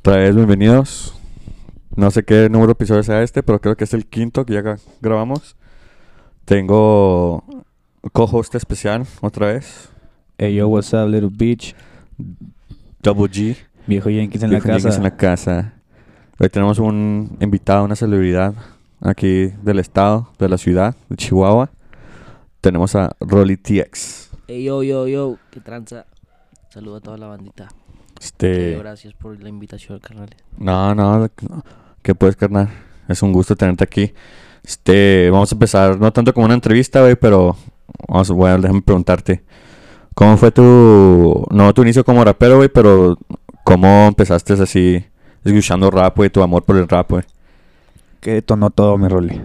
Otra vez, bienvenidos. No sé qué número de episodio sea este, pero creo que es el quinto que ya gra- grabamos. Tengo co-host especial otra vez. Hey yo, what's up, little bitch? Double G. Viejo Jenkins en la Viejo Jenkins casa. en la casa. Hoy tenemos un invitado, una celebridad aquí del estado, de la ciudad, de Chihuahua. Tenemos a Rolly TX. Ey, yo, yo, yo, qué tranza. Saludo a toda la bandita. Este. Gracias por la invitación, carnal. No, no, ¿qué puedes, carnal? Es un gusto tenerte aquí. Este, vamos a empezar, no tanto como una entrevista, güey, pero vamos, a déjame preguntarte. ¿Cómo fue tu, no tu inicio como rapero, güey, pero cómo empezaste así, escuchando rap, güey, tu amor por el rap, güey? Que detonó todo, mi Rolly.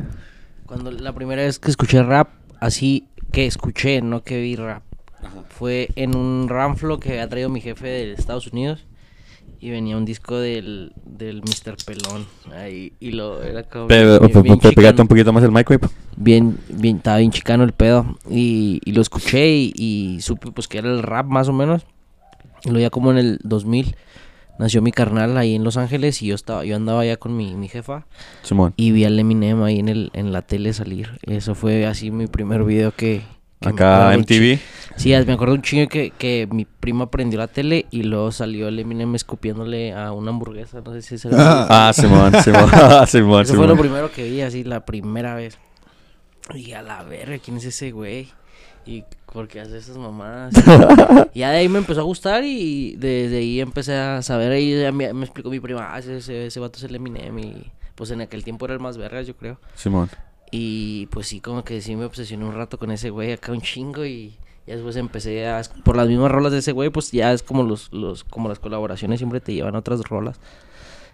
Cuando la primera vez que escuché rap, así que escuché, no que vi rap, fue en un ramflo que había traído mi jefe de Estados Unidos. Y venía un disco del, del Mr. Pelón. Ahí, y lo era como. Pe- bien- bien pe- Pégate chicano. un poquito más el mic, güey. bien, bien, estaba bien chicano el pedo. Y, y lo escuché y, y supe pues que era el rap más o menos. Y luego ya como en el 2000 nació mi carnal ahí en Los Ángeles y yo estaba, yo andaba allá con mi, mi jefa Simón. y vi al Eminem ahí en el, en la tele salir. Eso fue así mi primer video que... que Acá MTV. Sí, me acuerdo un chingo que, que mi prima prendió la tele y luego salió el Eminem escupiéndole a una hamburguesa. No sé si se Ah, Simón, Simón, Simón, eso fue lo primero que vi, así, la primera vez. Y a la verga, ¿quién es ese güey? Y por qué hace esas mamadas. y ya de ahí me empezó a gustar y desde ahí empecé a saber. Ahí ya me, me explicó mi prima, ah, ese, ese, ese vato es el Eminem. Y pues en aquel tiempo era el más verga, yo creo. Simón. Y pues sí, como que sí me obsesioné un rato con ese güey acá un chingo y ya después empecé a... Por las mismas rolas de ese güey, pues ya es como los, los como las colaboraciones siempre te llevan a otras rolas.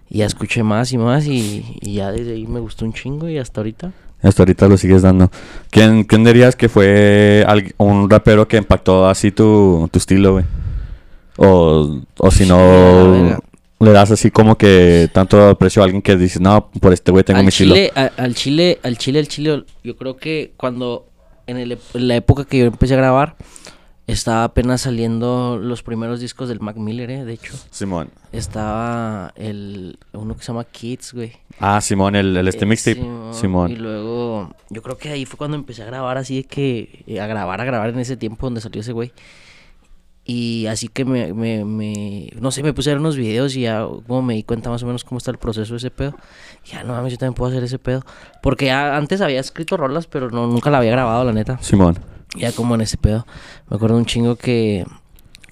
Y ya escuché más y más y, y ya desde ahí me gustó un chingo y hasta ahorita. Hasta ahorita lo sigues dando. ¿Quién, quién dirías que fue un rapero que impactó así tu, tu estilo, güey? O, o si Sí, no, le das así como que tanto aprecio a alguien que dices, no, por este güey tengo al mi estilo. chile, a- al chile, al chile, al chile, yo creo que cuando en, el en la época que yo empecé a grabar, estaba apenas saliendo los primeros discos del Mac Miller, eh, de hecho. Simón. Estaba el uno que se llama Kids, güey. Ah, Simón, el, el este Eh, mixtape. Simón, Simón. Y luego, yo creo que ahí fue cuando empecé a grabar así de que, eh, a grabar, a grabar en ese tiempo donde salió ese güey. Y así que me, me, me, no sé, me puse a ver unos videos y ya como me di cuenta más o menos cómo está el proceso de ese pedo. Y Ya, no mames, yo también puedo hacer ese pedo. Porque ya antes había escrito rolas, pero no, nunca la había grabado, la neta. Simón. Ya como en ese pedo. Me acuerdo un chingo que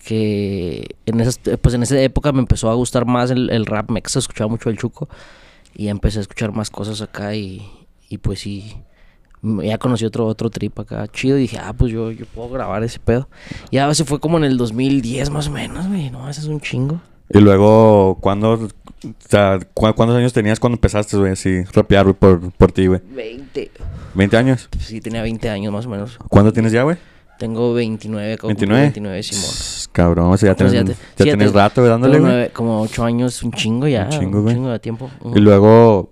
que en esas pues en esa época me empezó a gustar más el, el rap mexa, escuchaba mucho el chuco y empecé a escuchar más cosas acá y, y pues sí ya conocí otro otro trip acá chido y dije, "Ah, pues yo yo puedo grabar ese pedo." Ya se fue como en el 2010 más o menos, güey, no, ese es un chingo. Y luego, ¿cuándo, o sea, cu- ¿cuántos años tenías cuando empezaste, güey, así, rapear, güey, por, por ti, güey? 20. ¿20 años? Sí, tenía 20 años más o menos. ¿Cuándo tienes ya, güey? Tengo 29, acabo de cumplir 29. 29, Simón. Cabrón, o sea, ya tienes, ya ya te- sí, ya tienes te- rato, güey, dándole, güey. como 8 años, un chingo ya. Un chingo, güey. de tiempo. Y luego,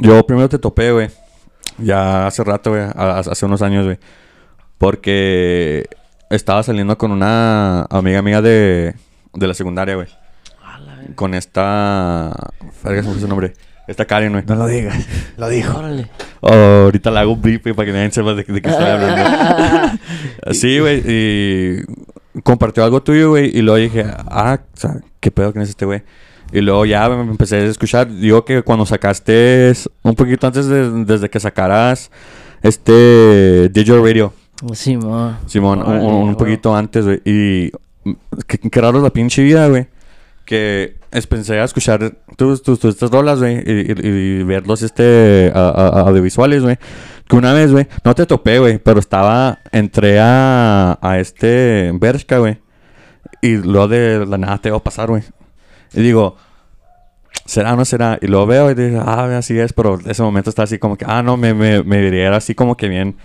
yo primero te topé, güey. Ya hace rato, güey. Hace unos años, güey. Porque estaba saliendo con una amiga mía de, de la secundaria, güey. Con esta... Verga, se me fue su nombre. Esta Karen, güey. No lo digas. Lo dijo. Órale. Oh, ahorita la hago un beep, güey, para que nadie sepa de, de qué estoy hablando. Sí, güey. Y compartió algo tuyo, güey. Y luego dije, ah, o sea, ¿qué pedo que es este güey? Y luego ya me empecé a escuchar. Digo que cuando sacaste, un poquito antes de, desde que sacaras este Digital Radio, Simón. Simón, un- Órale, un, un güey. poquito antes, güey. Y qué, qué raro la pinche vida, güey. Que es, pensé a escuchar tus, tus, tus estas rolas, güey, y, y- y verlos este, a- a- a- audiovisuales, güey. Que una vez, güey, no te topé, güey, pero estaba, entré a, a este Bershka, güey. Y luego de la nada te va a pasar, güey. Y digo, ¿será o no será? Y luego veo y digo, ah, así es, pero en ese momento está así como que, ah, no, me, me, me diría así como que bien,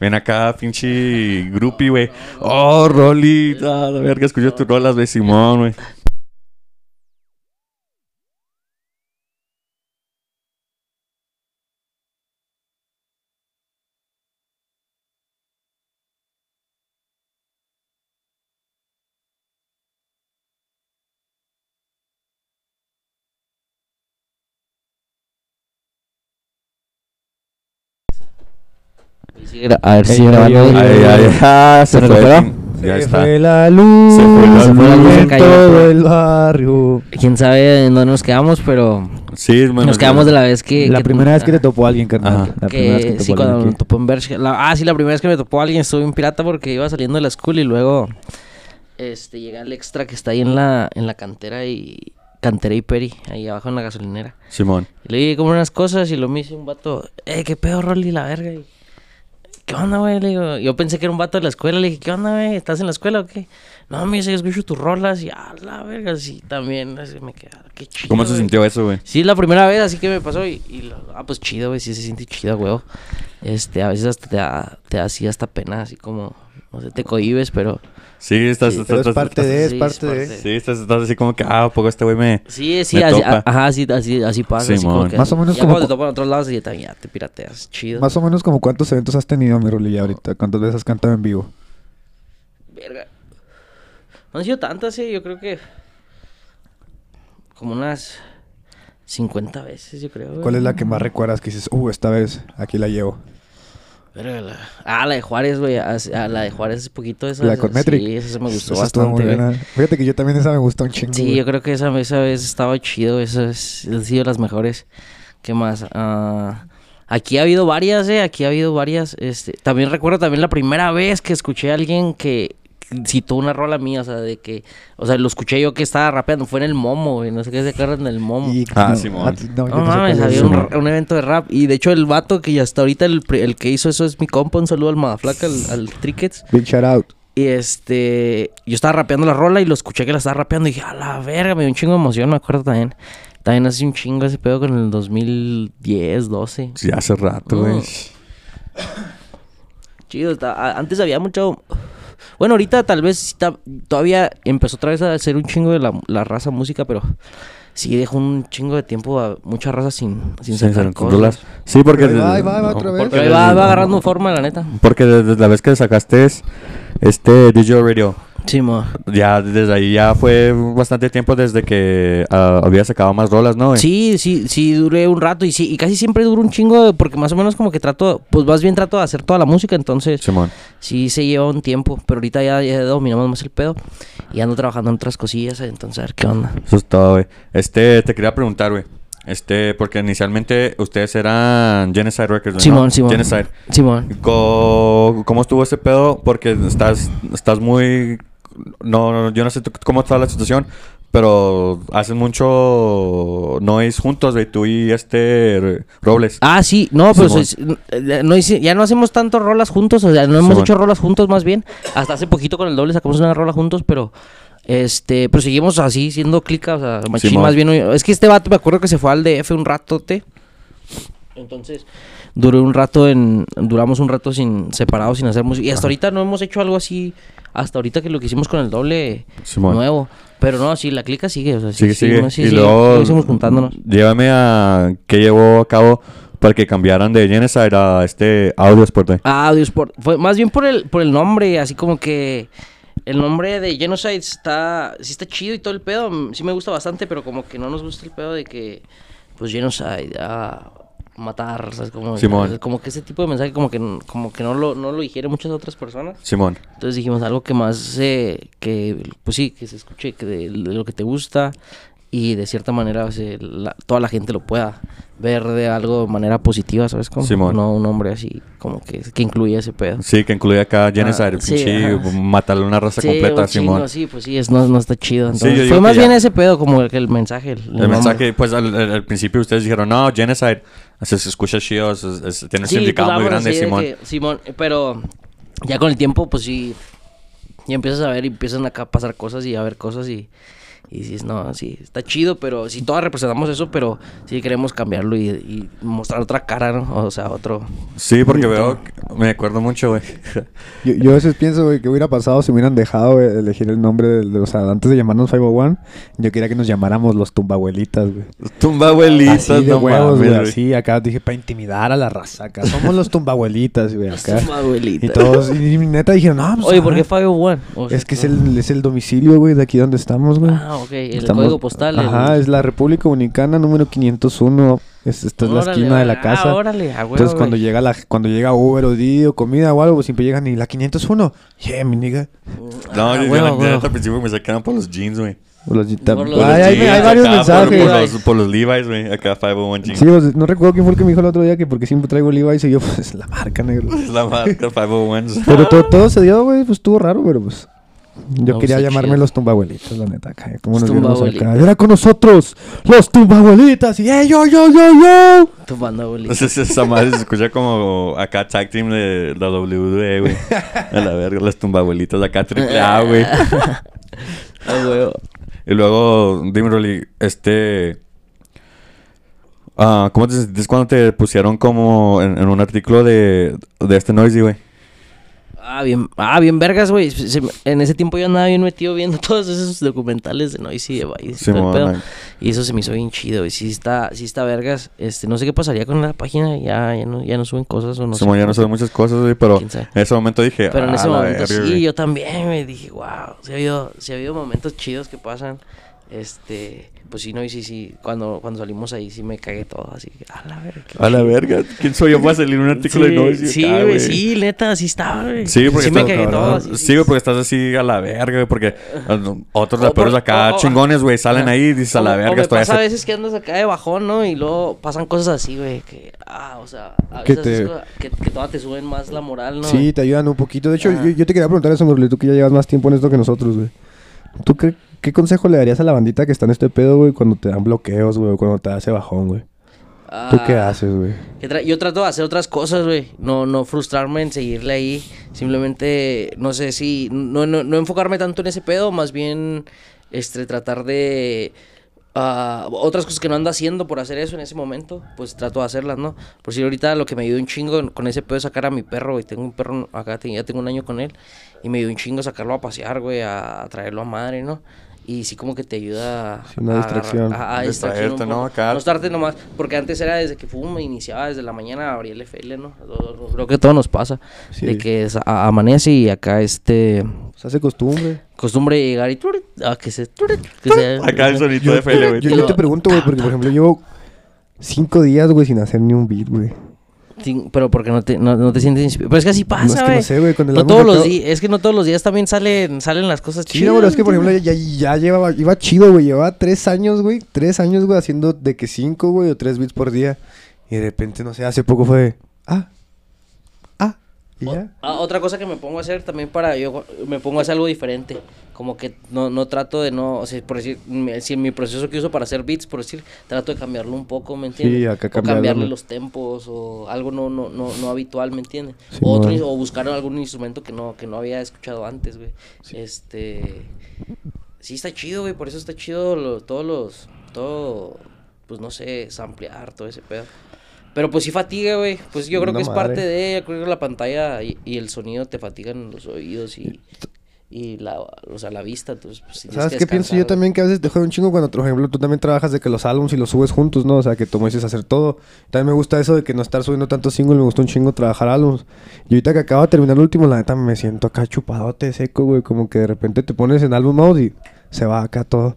bien acá, pinche groupie, güey. Oh, Rolly, ah, la verga, escucho tus rolas, güey, Simón, güey. A ver si Ey, grabando. ey, ey, Ay, ey, ay, ey. ah, se ¿Se fue. recuperó? Ya Se está. fue la luz. Se fue la se luz. en cayó, todo el barrio. Quién sabe en dónde nos quedamos, pero Sí, bueno, nos quedamos de la vez que. La que- primera vez que te topó alguien, carnal. Ajá. La primera vez que sí, topó cuando alguien me topó en. La- ah, sí, la primera vez que me topó alguien estuve en pirata porque iba saliendo de la school y luego este llega el extra que está ahí en la, en la cantera y. Cantera y Peri, ahí abajo en la gasolinera. Simón. Y le dije como unas cosas y lo me dice un vato, eh, qué pedo, Rolly, la verga. Y, ¿Qué onda, güey? Le digo, yo pensé que era un vato de la escuela. Le dije, ¿qué onda, güey? ¿Estás en la escuela o qué? No, me dice, yo escucho tus rolas y a la verga, sí, también. Así me queda, qué chido. ¿Cómo se güey". sintió eso, güey? Sí, la primera vez, así que me pasó y, y lo- ah, pues chido, güey, sí se siente chido, güey. Este, a veces hasta te da, te da así hasta pena, así como, no sé, te cohibes, pero... Sí, estás... Sí, estás- Pero es estás- parte de, es sí, parte de. Sí, estás, estás así como que, ah, ¿a poco este güey me... Sí, sí, Me así, topa. a- ajá, así, así, así pasa. así como Simón. que, Más o menos ya como cuando cu- te topan otros lados y también ya te pirateas, chido. Más o menos como cuántos eventos has tenido, mi Rolly, ahorita. ¿Cuántas veces has cantado en vivo? Verga. No han sido tantas, eh, yo creo que... Como unas 50 veces, yo creo. güey. ¿Cuál es la que más recuerdas que dices, uh, esta vez aquí la llevo? Verga, la- Ah, la de Juárez, güey. ah, ah, la de Juárez es poquito esa. La con Metric. Sí, esa se me gustó Esa bastante, muy. Fíjate que yo también esa me gusta un chingo. Sí, yo creo que esa, esa vez estaba chido. Esa es, han sido las mejores. ¿Qué más? Ah, aquí ha habido varias, eh. Aquí ha habido varias. Este, también recuerdo también la primera vez que escuché a alguien que citó una rola mía, o sea, de que, o sea, lo escuché yo que estaba rapeando, fue en el Momo, güey, no sé qué se acuerdan del Momo. Y- Ah, no, Simón. a ti- no, No mames, había un, un evento de rap. Y de hecho, el vato que hasta ahorita el, el que hizo eso es mi compa. Un saludo al Madaflaca, al, al Trickets. Big shout out. Y este, yo estaba rapeando la rola y lo escuché que la estaba rapeando. Y dije, a la verga, me dio un chingo de emoción, me acuerdo también. También hace un chingo ese pedo con el 2010, 12. Sí, hace rato, güey. Mm. Chido, antes había mucho. Bueno, ahorita tal vez está- todavía empezó otra vez a hacer un chingo de la, la raza música, pero sí dejó un chingo de tiempo a mucha raza sin, sin Sí, sacar cosas. Sí, porque... Ahí va, ahí va, va otra vez. porque Pero ahí va, va agarrando forma, la neta. Porque desde la vez que sacaste este Digital Radio, Sí, mo. ya desde ahí ya fue bastante tiempo desde que ah, había sacado más rolas, ¿no? Sí, sí, sí, duré un rato y sí, y casi siempre duro un chingo porque más o menos como que trato, pues más bien trato de hacer toda la música, entonces Simón. sí se lleva un tiempo, pero ahorita ya, ya dominamos más el pedo y ando trabajando en otras cosillas, entonces a ver qué onda. Eso es todo, güey. Este, te quería preguntar, güey. Este, porque inicialmente ustedes eran Genocide Records, ¿no? Simón, Simón. Genocide. Simón. ¿Cómo estuvo ese pedo? Porque estás, estás muy... No, no, yo no sé cómo está la situación, pero hacen mucho noise juntos, güey, tú y este Robles. Ah, sí, no, pues Simón. es- no hice- ya no hacemos tanto rolas juntos, o sea, no hemos Simón. hecho rolas juntos más bien. Hasta hace poquito con el doble sacamos una rola juntos, pero este, pero seguimos así siendo clica, o sea, machín más bien. Es que este vato me acuerdo que se fue al DF un ratote. Entonces, duré un rato en duramos un rato sin separados sin hacer música y hasta ahorita no hemos hecho algo así hasta ahorita que lo que hicimos con el doble nuevo. Pero no, sí, la clica sigue, o sea, sí, Sigue, sigue. y luego... seguimos juntándonos. Llévame a... ¿Qué llevó a cabo para que cambiaran de Genocide a este Audiosport, güey? Ah, Audiosport. Fue más bien por el, por el nombre, así como que el nombre de Genocide está, sí está chido y todo el pedo. mm, Sí me gusta bastante, pero como que no nos gusta el pedo de que, pues Genocide, ah, matar, ¿sabes? Como, Simón. como que ese tipo de mensaje como que, como que no lo, no lo digieren muchas otras personas. Simón. Entonces dijimos algo que más, eh, que pues sí, que se escuche que de, de lo que te gusta y de cierta manera la- toda la gente lo pueda ver de algo de manera positiva, ¿sabes? Como, Simón. No un nombre así como que, que incluya ese pedo. Sí, que incluye acá Genocide, Ah, sí, matarle una raza Sí, completa, un Simón. sí, pues sí, es, no, no está chido. Entonces, fue más ya- bien ese pedo, como el, el mensaje. El, mensaje, pues al, principio ustedes dijeron, no, Genocide, se, escucha chido, es- tiene un significado pues, muy grande, Simón. que- Simón, pero ya con el tiempo, pues sí, ya empiezas a ver y empiezan acá a pasar cosas y a ver cosas y, y dices, no, sí, está chido, pero si todas representamos eso, pero sí queremos cambiarlo y, y mostrar otra cara, ¿no? O sea, otro... Sí, porque veo, me acuerdo mucho, güey. Yo, yo a veces pienso, güey, que hubiera pasado si hubieran dejado güey, elegir el nombre de, de- o sea, antes de llamarnos 501, yo quería que nos llamáramos los tumbabuelitas, güey. Tumba abuelitas, Así de no huevos, güey, así, acá dije, para intimidar a la raza, acá somos los tumbabuelitas, güey, acá. abuelita. Y todos, y, y neta dijeron, no, pues, Oye, ¿por qué 501? O sea, Es que es el, es el domicilio, güey, de aquí donde estamos, güey. Ah, Ah, ok. El Estamos- código postal. el- Ajá, es la República Dominicana número 501. Es, esta es la Órale, esquina de la ah, casa. órale, a huevo, Entonces cuando güey. llega la cuando llega Uber o Didi o comida o algo, pues siempre llegan y la 501. Yeah, mi nigga. No, Ah, yo, yo huevo, la- yo al principio me sacaban por los jeans, güey. Los- Por los- Por Ay, los hay, jeans, hay varios acá, por- mensajes. Por, los, por los Levi's, güey. Acá 501 jeans. Sí, pues, no recuerdo quién fue el que me dijo el otro día que porque siempre traigo Levi's y yo, pues la marca, negro. Es la marca 501. Pero todo, todo se dio, güey, pues estuvo raro, pero pues. Yo No, quería llamarme chido. los tumbabuelitos, la neta, acá. Como Los nos acá. Era con nosotros, los tumbabuelitas. Y ¡eh, yo, yo, yo, yo! Tu banda, bolita. Entonces esa madre se escucha como acá tag team de la WWE, güey. A la verga, las tumbabuelitas acá triple A, güey. Y luego, dime, Rolly, este... ah, ¿Cómo te sentiste cuando te pusieron como en, en un artículo de, de este Noisy, güey? Ah, bien, ah, bien vergas, güey. En ese tiempo yo andaba bien metido viendo todos esos documentales de Noisy de Vice y Sí, eso se me hizo bien chido, güey. Sí está, sí está vergas. Este, no sé qué pasaría con la página. Ya, ya no, ya no suben cosas o no sé. Ya no sé muchas cosas, güey, pero en ese momento dije... Pero en "Ah, ese la momento verga, sí, güey". yo también me dije, wow, sí ha habido, sí ha habido momentos chidos que pasan. Este, pues sí, no, y sí, sí, cuando, cuando salimos ahí sí me cagué todo, así que, a la verga. A la chido". verga, ¿quién soy yo para salir un artículo de Sí, Noisy? Sí, acá, güey, sí, neta, sí estaba, güey. Sí, porque me estás- cagué todo. así, Sí, güey, porque estás así a la verga, güey, porque otros O raperos acá o- o- chingones, güey, salen ahí y dices a la O- o verga, me estoy pasa a veces que andas acá de bajón, ¿no? Y luego pasan cosas así, güey, que, ah, o sea, a Que veces te- es cosa- que, que todavía te suben más la moral, ¿no? Sí, te ayudan un poquito. De hecho, yo te quería preguntar eso, Morley, tú que ya llevas más tiempo en esto que nosotros, güey. ¿Tú qué, qué consejo le darías a la bandita que está en este pedo, güey, cuando te dan bloqueos, güey, cuando te hace bajón, güey? ¿Tú qué Ah, haces, güey? tra- yo trato de hacer otras cosas, güey. No, no frustrarme en seguirle ahí. Simplemente, no sé si. No, no, no enfocarme tanto en ese pedo, más bien este, tratar de. Ah, otras cosas que no ando haciendo por hacer eso en ese momento, pues trato de hacerlas, ¿no? Por si ahorita lo que me ayudó un chingo con ese pedo es sacar a mi perro, güey. Tengo un perro acá, ya tengo un año con él. Y me ayudó un chingo sacarlo a pasear, güey, a traerlo a madre, ¿no? Y sí como que te ayuda Sí, una a distracción. a- a distracción un Distraerte, ¿no? Acá. No estarte nomás, porque antes era desde que fum, me iniciaba desde la mañana, abría el FL, ¿no? Creo que todo nos pasa. Sí. De que es- a- amanece y acá este Se hace costumbre. costumbre de llegar y turit, a que se turit, que se- Acá el sonito de FL, güey. yo, yo te pregunto, güey, porque por ejemplo llevo cinco días, güey, sin hacer ni un beat, güey. Sí, pero porque no te, no, no te sientes inspirado. Pero es que así No, es pasa, que güey. no sé, güey, con el No álbum todos los acabo- días, es que no todos los días también salen, salen las cosas Sí, chidas. no, pero es que por ejemplo ya, ya llevaba, iba chido, güey. Llevaba tres años, güey. Tres años, güey, haciendo de que cinco, güey, o tres beats por día. Y de repente, no sé, hace poco fue. Ah. Ah. Ya. Ah, otra cosa que me pongo a hacer también para yo me pongo a hacer algo diferente. Como que no, no trato de no, o sea, por decir, si en mi proceso que uso para hacer beats, por decir, trato de cambiarlo un poco, ¿me entiendes? Sí, acá o cambiarle los tempos o algo no no no, no habitual, ¿me entiendes? Sí, o otro o buscar algún instrumento que no que no había escuchado antes, güey. Este Sí está chido, güey, por eso está chido lo- todos los todo pues no sé, samplear todo ese pedo. Pero pues sí fatiga, güey. Pues yo creo que es madre. parte de, creo que la pantalla y, y el sonido te fatigan los oídos y, y la, o sea, la vista. Entonces, pues, tienes ¿Sabes qué pienso yo también? Que a veces te jode un chingo cuando, por ejemplo, tú también trabajas de que los álbums y los subes juntos, ¿no? O sea, que tú me dices hacer todo. También me gusta eso de que no estar subiendo tantos singles, me gusta un chingo trabajar álbums. Y ahorita que acabo de terminar el último, la neta me siento acá chupadote, seco, güey. Como que de repente te pones en álbum mode y se va acá todo.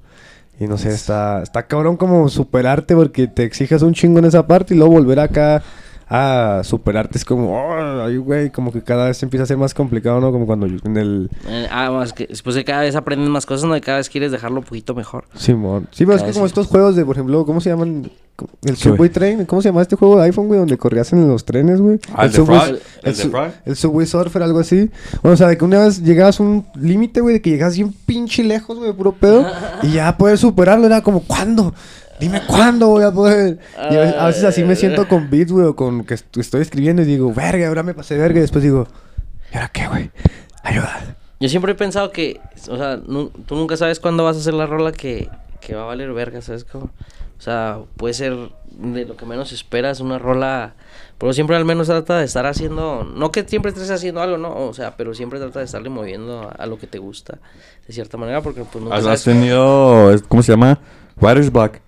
Y no sé, está, está cabrón como superarte porque te exiges un chingo en esa parte y luego volver acá a superarte es como, oh, ay, güey, como que cada vez empieza a ser más complicado, ¿no? Como cuando en el... Eh, ah, más que después de cada vez aprendes más cosas, ¿no? Y cada vez quieres dejarlo un poquito mejor. Simón. Sí, pero es que como estos juegos de, por ejemplo, ¿cómo se llaman? El Sí. Subway Train. ¿Cómo se llama este juego de iPhone, güey? Donde corrías en los trenes, güey. Ah, el Subway- Frog. El su- Subway Surfer, algo así. Bueno, o sea, de que una vez llegabas a un límite, güey, de que llegabas bien pinche lejos, güey, puro pedo. y ya poder superarlo era como, ¿cuándo? Dime cuándo voy a poder. Y a veces, a veces así me siento con beats, güey, o con que est- estoy escribiendo y digo, verga, ahora me pasé verga. Y después digo, ¿y ahora qué, güey? Ayuda. Yo siempre he pensado que, o sea, tú nunca sabes cuándo vas a hacer la rola que, que va a valer verga, ¿sabes cómo? O sea, puede ser de lo que menos esperas una rola, pero siempre al menos trata de estar haciendo, no que siempre estés haciendo algo, ¿no? O sea, pero siempre trata de estarle moviendo a, a lo que te gusta, de cierta manera, porque pues nunca Has, sabes has tenido, ¿cómo se llama? Writer's Block.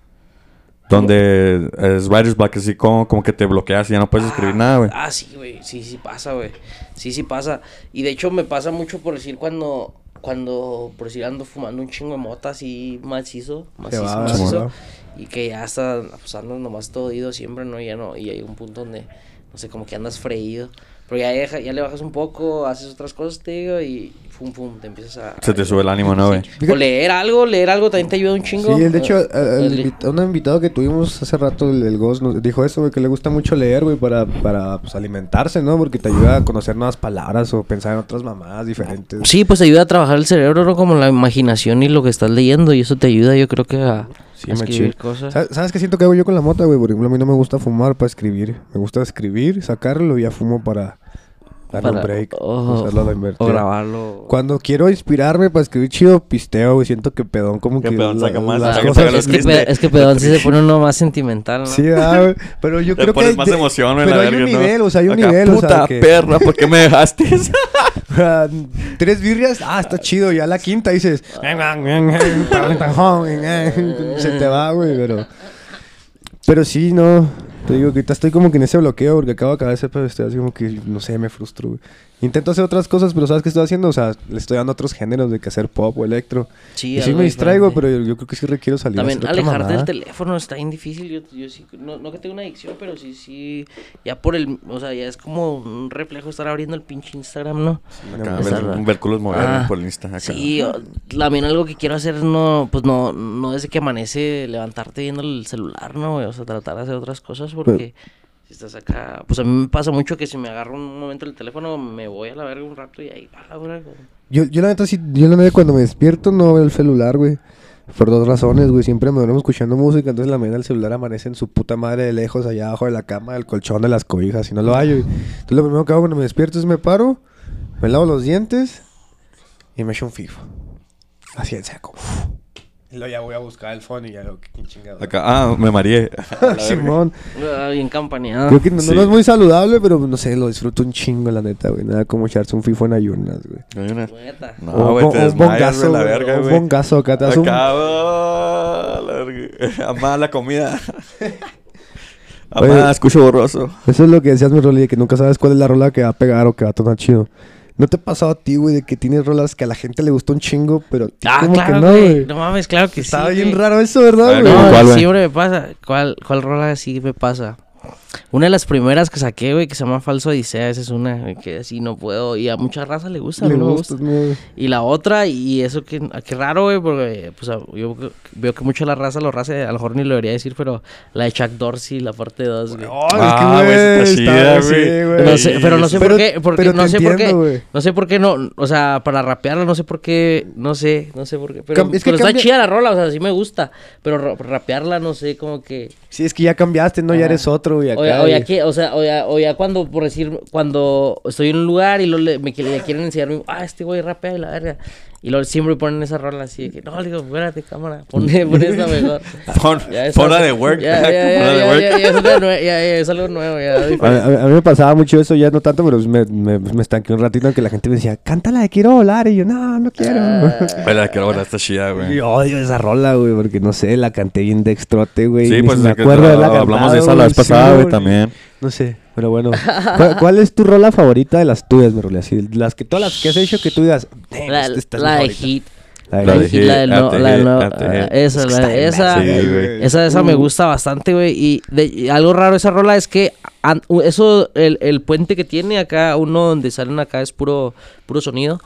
Donde es Writer's Block, así como, como que te bloqueas y ya no puedes escribir nada, güey. Ah, sí, güey. Sí, sí pasa, güey. Sí, sí pasa. Y de hecho me pasa mucho por decir cuando... cuando, por decir, ando fumando un chingo de mota así macizo, macizo, macizo, va. Y que ya hasta, pues ando nomás todo ido siempre, ¿no? Ya no, y hay un punto donde, no sé, como que andas freído. Pero ya, deja- ya le bajas un poco, haces otras cosas, te digo, y pum, pum, te empiezas a... Se te sube el ánimo, ¿no, güey? O leer algo, leer algo también te ayuda un chingo. Sí, de hecho, a- el- a un invitado que tuvimos hace rato, el, el Ghost, nos dijo eso, güey, que le gusta mucho leer, güey, para, para pues, alimentarse, ¿no? Porque te ayuda a conocer nuevas palabras o pensar en otras mamadas diferentes. Sí, pues te ayuda a trabajar el cerebro, ¿no? Como la imaginación y lo que estás leyendo. Y eso te ayuda, yo creo que a, Sí, a escribir cosas. ¿Sabes, ¿Sabes qué siento que hago yo con la mota, güey? Por ejemplo, a mí no me gusta fumar para escribir. Me gusta escribir, sacarlo y ya fumo para darle un Para- break. o- hacerlo a la o invertida. grabarlo. Cuando quiero inspirarme para escribir chido, pisteo, güey. Siento que pedón como Que que... pedón saca más, las saca- cosas- saca es, que tristes. pe- es que Pedón sí se pone uno más sentimental, ¿no? Sí, ah, güey. Pero yo Te creo que... pones hay más de- emoción, güey, Pero la hay un verga, ¿no? nivel, o sea, hay un Acá, nivel, o Puta sea, que... perra, ¿por qué me dejaste? Tres birrias, ah, está chido. Ya la quinta dices... Se te va, güey, pero... Pero sí, no. Te digo que ahorita estoy como que en ese bloqueo porque acabo de acabar ese pero estoy así como que, no sé, me frustro. Intento hacer otras cosas, pero ¿sabes qué estoy haciendo? O sea, le estoy dando otros géneros de que hacer pop o electro. Sí, y sí me distraigo, diferente. pero yo, yo creo que sí requiero salir a También otra alejarte del teléfono está bien difícil. Yo, yo sí, no, no que tenga una adicción, pero sí, sí. Ya por el. O sea, ya es como un reflejo estar abriendo el pinche Instagram, ¿no? Acá, Esa ver, la- ver culos mover Ah, por el Insta. Acá. Sí, también algo que quiero hacer, no, pues no, no desde que amanece levantarte viendo el celular, ¿no? O sea, tratar de hacer otras cosas porque si estás acá, pues a mí me pasa mucho que si me agarro un momento el teléfono, me voy a la verga un rato y ahí va la. Yo, yo la neta sí, yo la neta cuando me despierto no veo el celular, güey. Por dos razones, güey. Siempre me duermo escuchando música, entonces la mañana el celular amanece en su puta madre de lejos, allá abajo de la cama, del colchón, de las cobijas, y no lo hallo. güey. Entonces lo primero que hago cuando me despierto es me paro, me lavo los dientes y me echo un FIFO. Así en seco. Y luego ya voy a buscar el phone y ya lo que chingado. Acá, ah, me mareé. La. Simón. Ah, bien campaneado. Creo que no, no Sí. es muy saludable, pero no sé, lo disfruto un chingo, la neta, güey. Nada como echarse un FIFO en ayunas, güey. Neta. No, O- güey, te o un desmayas, güey, la güey, verga, Un güey. bongazo acá, te un... Ah, la verga. Amada la comida. Amada, escucho borroso. Eso es lo que decías, mi Rolly, de que nunca sabes cuál es la rola que va a pegar o que va a tonar chido. ¿No te ha pasado a ti, güey, de que tienes rolas que a la gente le gustó un chingo, pero a ti Ah, como claro, que no, güey. No mames, claro que Estaba sí. bien güey. raro eso, ¿verdad, güey? ¿cómo No, cuál, siempre me pasa. ¿Cuál, ¿Cuál rola sí me pasa? Una de las primeras que saqué, güey, que se llama Falso Odisea, esa es una güey, que así no puedo. Y a mucha raza le gusta, a mí Le no me gusta. Y la otra, y eso que, ah, qué raro, güey, porque pues a- yo veo que mucho la raza lo raza, a lo mejor ni lo debería decir, pero la de Chuck Dorsey, la parte 2, güey. Ay, Ah, es que, güey, está chida, está güey. No sé, pero no sé Pero- por qué, porque pero no sé por entiendo, qué, güey. no sé por qué no, o sea, para rapearla no sé por qué, no sé, no sé por qué, pero, Cam- es que pero está cambia- chida la rola, o sea, sí me gusta, pero ra- rapearla no sé, como que, Sí, es que ya cambiaste, ¿no? Ya Ajá. eres otro, güey, acá. o ya, o ya que, o sea, o ya, o ya cuando, por decir, cuando estoy en un lugar y lo, le, me quieren, enseñar, ah, este güey rapea y la verga, y lo, siempre ponen esa rola así de que, no, le digo, espérate, cámara, pon, pon esta mejor. Pon, ponla de work. Ya, ya, ya, Ponla de ya, work. ya, ya, es algo nue- ya, ya, es algo nuevo, ya, A, a- a mí me pasaba mucho eso, ya no tanto, pero me, me, me estanqué un ratito en que la gente me decía, cántala de Quiero volar. Y yo, no, no quiero. Ah. Güey, la que ahora está chida, güey. Y odio esa rola, güey, porque no sé, la canté bien dextrote, güey. Sí, pues me de acuerdo de la hablamos de eso la vez pasada, güey, también. No sé, pero bueno. ¿Cuál, cuál es tu rola favorita de las tuyas, mi rola? Así, las que, todas las que has hecho que tú digas, "Damn, La, esta- esta es la de favorita". Hit. La de La de Hit. La del no- la del no- ah, esa, la- esa, esa, esa me Uh. gusta bastante, güey. Y, de- y algo raro esa rola es que an- eso, el, el puente que tiene acá, uno donde salen acá es puro, puro sonido.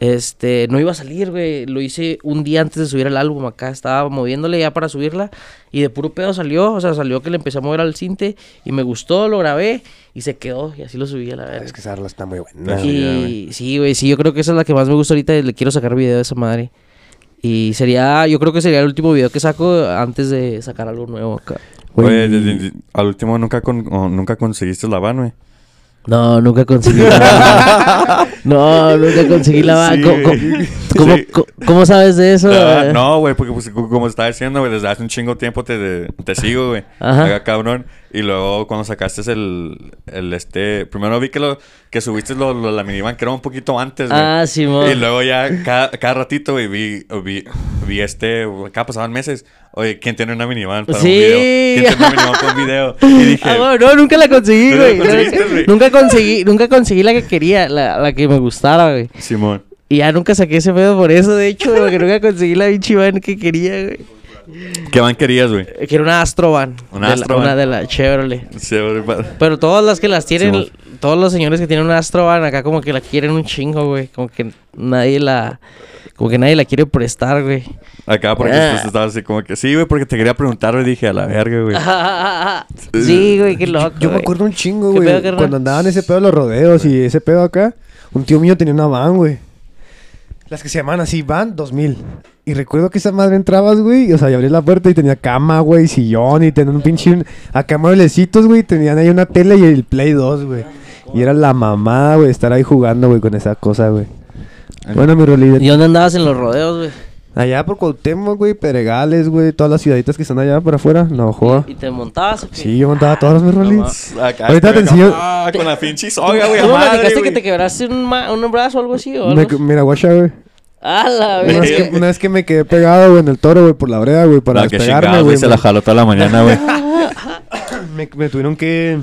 Este, no iba a salir, güey. Lo hice un día antes de subir el álbum acá. Estaba moviéndole ya para subirla. Y de puro pedo salió. O sea, salió que le empecé a mover al cinte. Y me gustó, lo grabé. Y se quedó. Y así lo subí a la verga. Es que esa rola está muy buena. Ya, Y sí, güey, sí, yo creo que esa es la que más me gusta ahorita y le quiero sacar video de esa madre. Y sería, yo creo que sería el último video que saco antes de sacar algo nuevo acá. Güey, Oye, al último nunca, con, nunca conseguiste la van, güey. No, nunca conseguí la. No, nunca conseguí la. Sí, ¿Cómo, güey. cómo- Sí. sabes de eso? Ah, no, güey, porque pues, co- como estaba diciendo, güey, desde hace un chingo tiempo te, te sigo, güey. Ajá. Acá, cabrón. Y luego cuando sacaste el, el este... Primero vi que lo que subiste lo, lo- la minivan, que era un poquito antes, güey. Ah, Simón. Y luego ya cada, cada ratito, güey, vi, vi, vi este... Acá pasaban meses. Oye, ¿quién tiene una minivan para Sí. un video? ¿Quién tiene una minivan para un video? Y dije... Ah, bueno, no, nunca la conseguí, ¿No la güey. conseguiste, güey? Nunca conseguí, nunca conseguí la que quería, la, la que me gustara, güey. Simón. Y ya nunca saqué ese pedo por eso, de hecho, güey, porque nunca conseguí la pinche van que quería, güey. ¿Qué van querías, güey? Que era una Astrovan. Una de la- Astrovan. una de la Chevrolet. Pa- Pero todas las que las tienen, Sí, todos los señores que tienen una Astrovan acá como que la quieren un chingo, güey. Como que nadie la... Como que nadie la quiere prestar, güey. Acá porque Ah. después estaba así como que... Sí, güey, porque te quería preguntar, güey. Dije, a la verga, güey. sí, güey, qué loco, Yo me güey. acuerdo un chingo, ¿Qué güey. Cuando andaban ese pedo de los rodeos y ese pedo acá, un tío mío tenía una van, güey. Las que se llaman así, van 2000. Y recuerdo que esa madre entrabas, güey, o sea, y abrías la puerta y tenía cama, güey, sillón y tenía un pinche... Acá mueblecitos, güey, tenían ahí una tele y el Play 2, güey. Y era la mamada, güey, estar ahí jugando, güey, con esa cosa, güey. Bueno, mi ¿Y Rolly, dónde andabas en los rodeos, güey? Allá por Cuauhtémoc, güey, Pedregales, güey, todas las ciudaditas que están allá por afuera, no joda. ¿Y te montabas o qué? Sí, yo montaba todos mis Rolly. Acá, Ahorita te enseño- Ah, con la pinche soga, güey. ¿Tú a no madre, platicaste que güey. te quebraste un, ma- un brazo o algo así? O Me- mira, guacha, güey. ¡A la Una vez, que, una vez que me quedé pegado, güey, en el toro, güey, por la brea, güey, para No, despegarme, güey. güey. Se la me- jaló toda la mañana, güey. Me, me tuvieron que...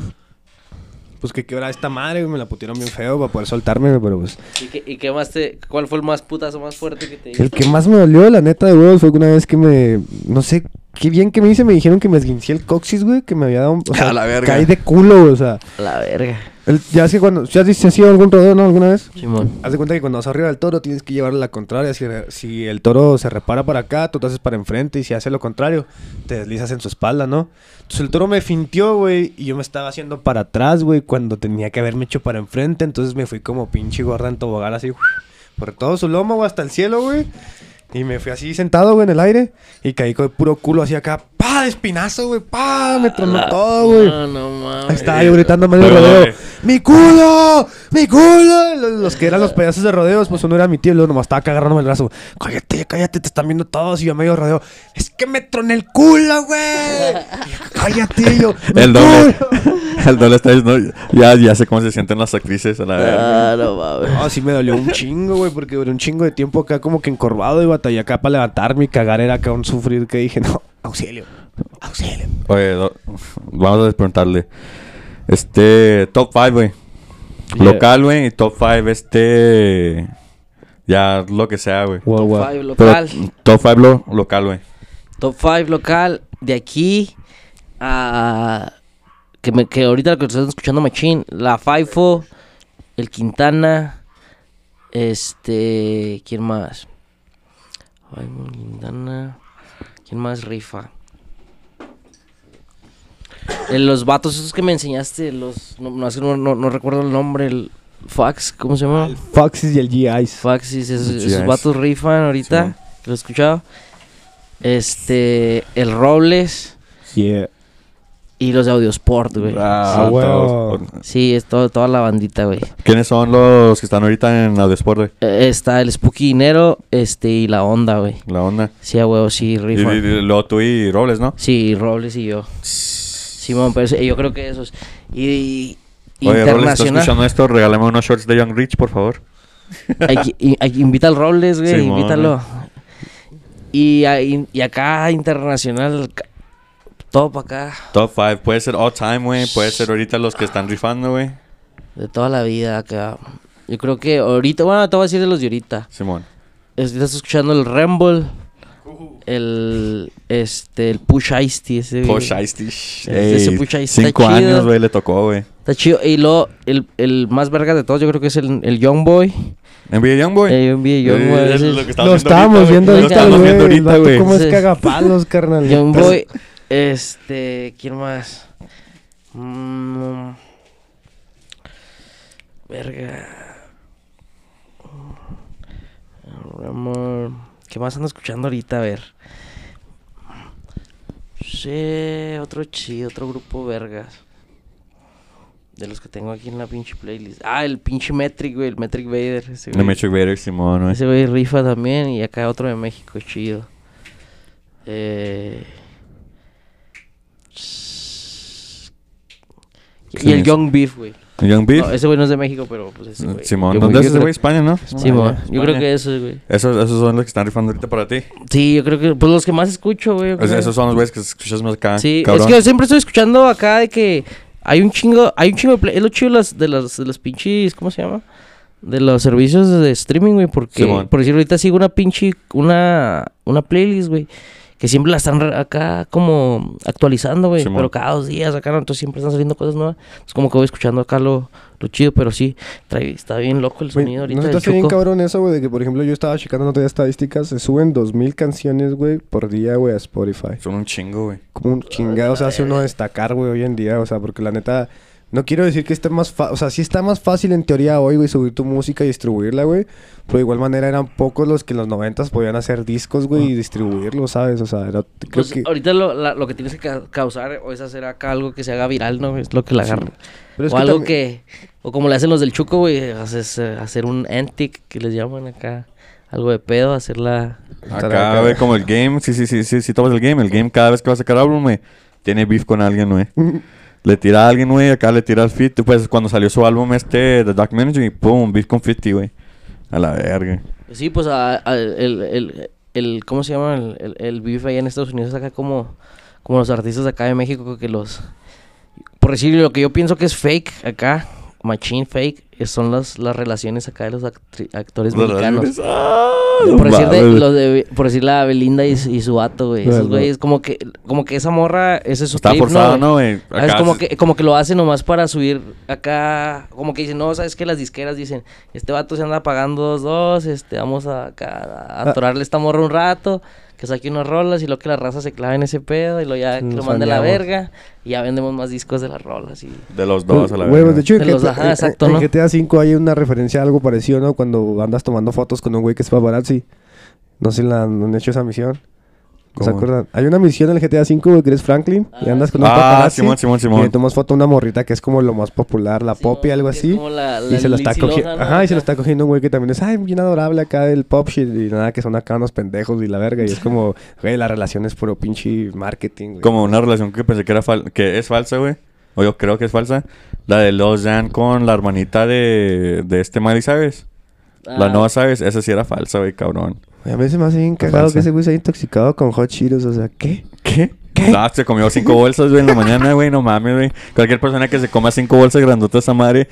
Pues que quebrar esta madre, güey. Me la putieron bien feo para poder soltarme, güey, pero pues... ¿Y qué, y qué más te... ¿Cuál fue el más putazo más fuerte que te dio? El que más me dolió, la neta de huevos, fue una vez que me... No sé qué bien que me hice, me dijeron que me esguincé el coxis, güey, que me había dado... O sea, A la verga. caí de culo, güey, o sea... A la verga. El- ya es que cuando... ¿Ya has visto- has ido a algún rodeo, no? ¿Alguna vez? Simón. Haz de cuenta que cuando vas arriba del toro tienes que llevarle la contraria. Si, si el toro se repara para acá, tú te haces para enfrente. Y si hace lo contrario, te deslizas en su espalda, ¿no? Entonces el toro me fintió, güey. Y yo me estaba haciendo para atrás, güey. Cuando tenía que haberme hecho para enfrente. Entonces me fui como pinche gorda en tobogán así. Por todo su lomo, güey, hasta el cielo, güey. Y me fui así sentado, güey, en el aire. Y caí con el puro culo así acá. ¡Pa! de Espinazo, güey. ¡Pa! Me tronó todo, güey. No, no mames. Ahí estaba yo gritando medio rodeo. ¡Mi culo! ¡Mi culo! Los, los que eran los pedazos de rodeos, pues uno era mi tío y luego nomás estaba agarrándome el brazo. Cállate, cállate, te están viendo todos. Y yo a medio rodeo. Es que me troné el culo, güey. Cállate, yo. "Mi El doble. culo". El doble está diciendo... Ya, ya sé cómo se sienten las actrices, a la verga. Ah, no mames. No, sí me dolió un chingo, güey, porque duré un chingo de tiempo acá como que encorvado y batallé acá para levantarme y cagar era acá un sufrir que dije, no, auxilio, auxilio. Oye, do- vamos a preguntarle. Este, top 5, güey. Yeah. Local, güey, y top 5, este... Ya, lo que sea, güey. Wow, Top wow. 5 Pero local. top 5 lo, local, güey. Top 5 local. De aquí a... Que, me, que ahorita lo que están escuchando Machín. La FIFO. El Quintana. Este... ¿Quién más? Ay, Quintana. ¿Quién más rifa? Eh, los vatos esos que me enseñaste, los... No, recuerdo el nombre, el... Fax, ¿cómo se llama? Foxys y el GIs. Faxis, esos, vatos rifan ahorita, que lo he escuchado. Este, el Robles Yeah. y los de Audiosport, güey. Ah, huevo. todos. Sí, es todo, toda la bandita, güey. ¿Quiénes son los que están ahorita en Audiosport, güey? Eh, está el Spooky Dinero, este, y la Onda, güey. La onda. Sí, a huevo, sí, Y, rifan. y- y luego tú y Robles, ¿no? Sí, Robles y yo. Simón, pero sí, yo creo que esos. Y, y Oye, Robles, ¿estás internacional. escuchando esto? Regálame unos shorts de Young Rich, por favor. Hay que- y- hay que- invita al Robles, güey, Simón, invítalo. Y, y, acá, internacional, para acá. Top 5. Puede ser all time, güey. Puede ser ahorita los que están rifando, güey. De toda la vida acá. Yo creo que ahorita, bueno, te voy a decir de los de ahorita. Simón. Es- Estás escuchando el Rumble. El, este, el Push Ice Tea ese. güey. Push Ice Tea. Ese- Push Ice está Cinco chido. años, güey, le tocó, güey. Está chido. Y luego, el, el más verga de todos, yo creo que es el, el Young Boy. NBA Young Boy. El NBA Young Eh, Boy. es ese- lo que Lo estábamos viendo güey. ahorita, Lo güey. estábamos viendo el ahorita, vato güey. ¿Cómo es cagapalos, carnal? Young Boy. Este, ¿quién más? Mm, verga. Amor. ¿Qué más ando escuchando ahorita? A ver. Sí, otro chido, otro grupo vergas. De los que tengo aquí en la pinche playlist. Ah, el pinche Metric, güey, el Metric Vader. Ese güey. Metric Vader, Simón, güey. Ese güey rifa también y acá otro de México, chido. Eh... Y ¿Quién el? Young Beef, güey. Young Beef. No, ese güey no es de México, pero pues ese güey. Simón. ¿Dónde es ese güey? España, ¿no? Sí, España. yo creo que esos, güey. Esos, esos son los que están rifando ahorita para ti. Sí, yo creo que, pues los que más escucho, güey. Es- esos son los güeyes que escuchas más acá. Sí, cabrón. es que yo siempre estoy escuchando acá de que hay un chingo, hay un chingo de play, es lo chido de las, de las, de las pinches, ¿cómo se llama? de los servicios de streaming, güey, porque Simón. por decir ahorita sigo una pinche una una playlist, güey, que siempre la están re- acá como actualizando, güey, pero cada dos días acá, ¿no? entonces siempre están saliendo cosas nuevas. Es como que voy escuchando acá lo, lo chido, pero sí, trae, está bien loco el sonido ahorita ¿No hace bien cabrón eso, güey? De que, por ejemplo, yo estaba checando no tenía estadísticas. Se suben 2000 canciones, güey, por día, güey, a Spotify. Son un chingo, güey. Como un chingado se hace uno destacar, güey, hoy en día. O sea, porque la neta... No quiero decir que esté más fácil... O sea, sí está más fácil en teoría hoy, güey, subir tu música y distribuirla, güey. Pero de igual manera eran pocos los que en los noventas podían hacer discos, güey, y distribuirlos, ¿sabes? O sea, era... Creo Pues, que... ahorita lo, la- lo que tienes que ca- causar o es hacer acá algo que se haga viral, ¿no? Es lo que la agarra. Pero es o que algo también- que... O como le hacen los del Chuco, güey, haces, eh, hacer un antic que les llaman acá. Algo de pedo, hacerla... Acá, güey, como el game. Sí, sí, sí, sí, sí, tomas el game. El game cada vez que va a sacar álbum, güey, tiene beef con alguien, güey. Le tira a alguien, güey, acá le tira al 50. Pues cuando salió su álbum este, The Dark Manager, pum, beef con 50, güey. A la verga. Sí, pues a- el, el, el- ¿Cómo se llama? El, el, beef allá en Estados Unidos acá como... Como los artistas acá de México que los... Por decir lo que yo pienso que es fake acá, machine fake, son las, las relaciones acá de los actores mexicanos. Ah, Por decir, de, mames. los de, por decir la Belinda y, su- y su vato, güey. Esos güeyes, como que, como que esa morra, ese es su Está trip, forzado, güey? ¿no, güey? Ah, Es como que, como que lo hace nomás para subir acá. Como que dicen, no, sabes que las disqueras dicen, este vato se anda pagando dos, dos, este, vamos a, acá a Ah. atorarle esta morra un rato, que saque unas rolas y lo que la raza se clave en ese pedo y lo ya que lo mande a la verga y ya vendemos más discos de las rolas y. De los dos a la verga. de hecho, en, De los- ajá, en- exacto, en ¿no? GTA 5 hay una referencia a algo parecido, ¿no? Cuando andas tomando fotos con un güey que es paparazzi. No sé si la han hecho esa misión. ¿No ¿Se acuerdan? Hay una misión en el GTA 5, güey, que eres Franklin. y Ah, andas con un Ah, paparazzi. Simón, Simón, Y Simón. le tomas foto a una morrita que es como lo más popular, la pop y algo así. como la- Y se lo está cogiendo. Ajá, y se lo está cogiendo un güey que también es, ay, bien adorable acá del pop shit. Y nada, que son acá unos pendejos y la verga. Y es como, güey, la relación es puro pinche marketing, güey. Como una relación que pensé que era fal- que es falsa, güey. O yo creo que es falsa. La de Los Dan con la hermanita de, de este Miley Cyrus. La Ah, nueva, ¿sabes? Esa sí era falsa, güey, cabrón. Güey, A veces me hace bien Qué cagado que ese güey se haya intoxicado con hot Cheetos. O sea, ¿qué? ¿Qué? ¿Qué? No, se comió cinco bolsas, güey, en la mañana, güey. No mames, güey. Cualquier persona que se coma cinco bolsas grandotas esa madre,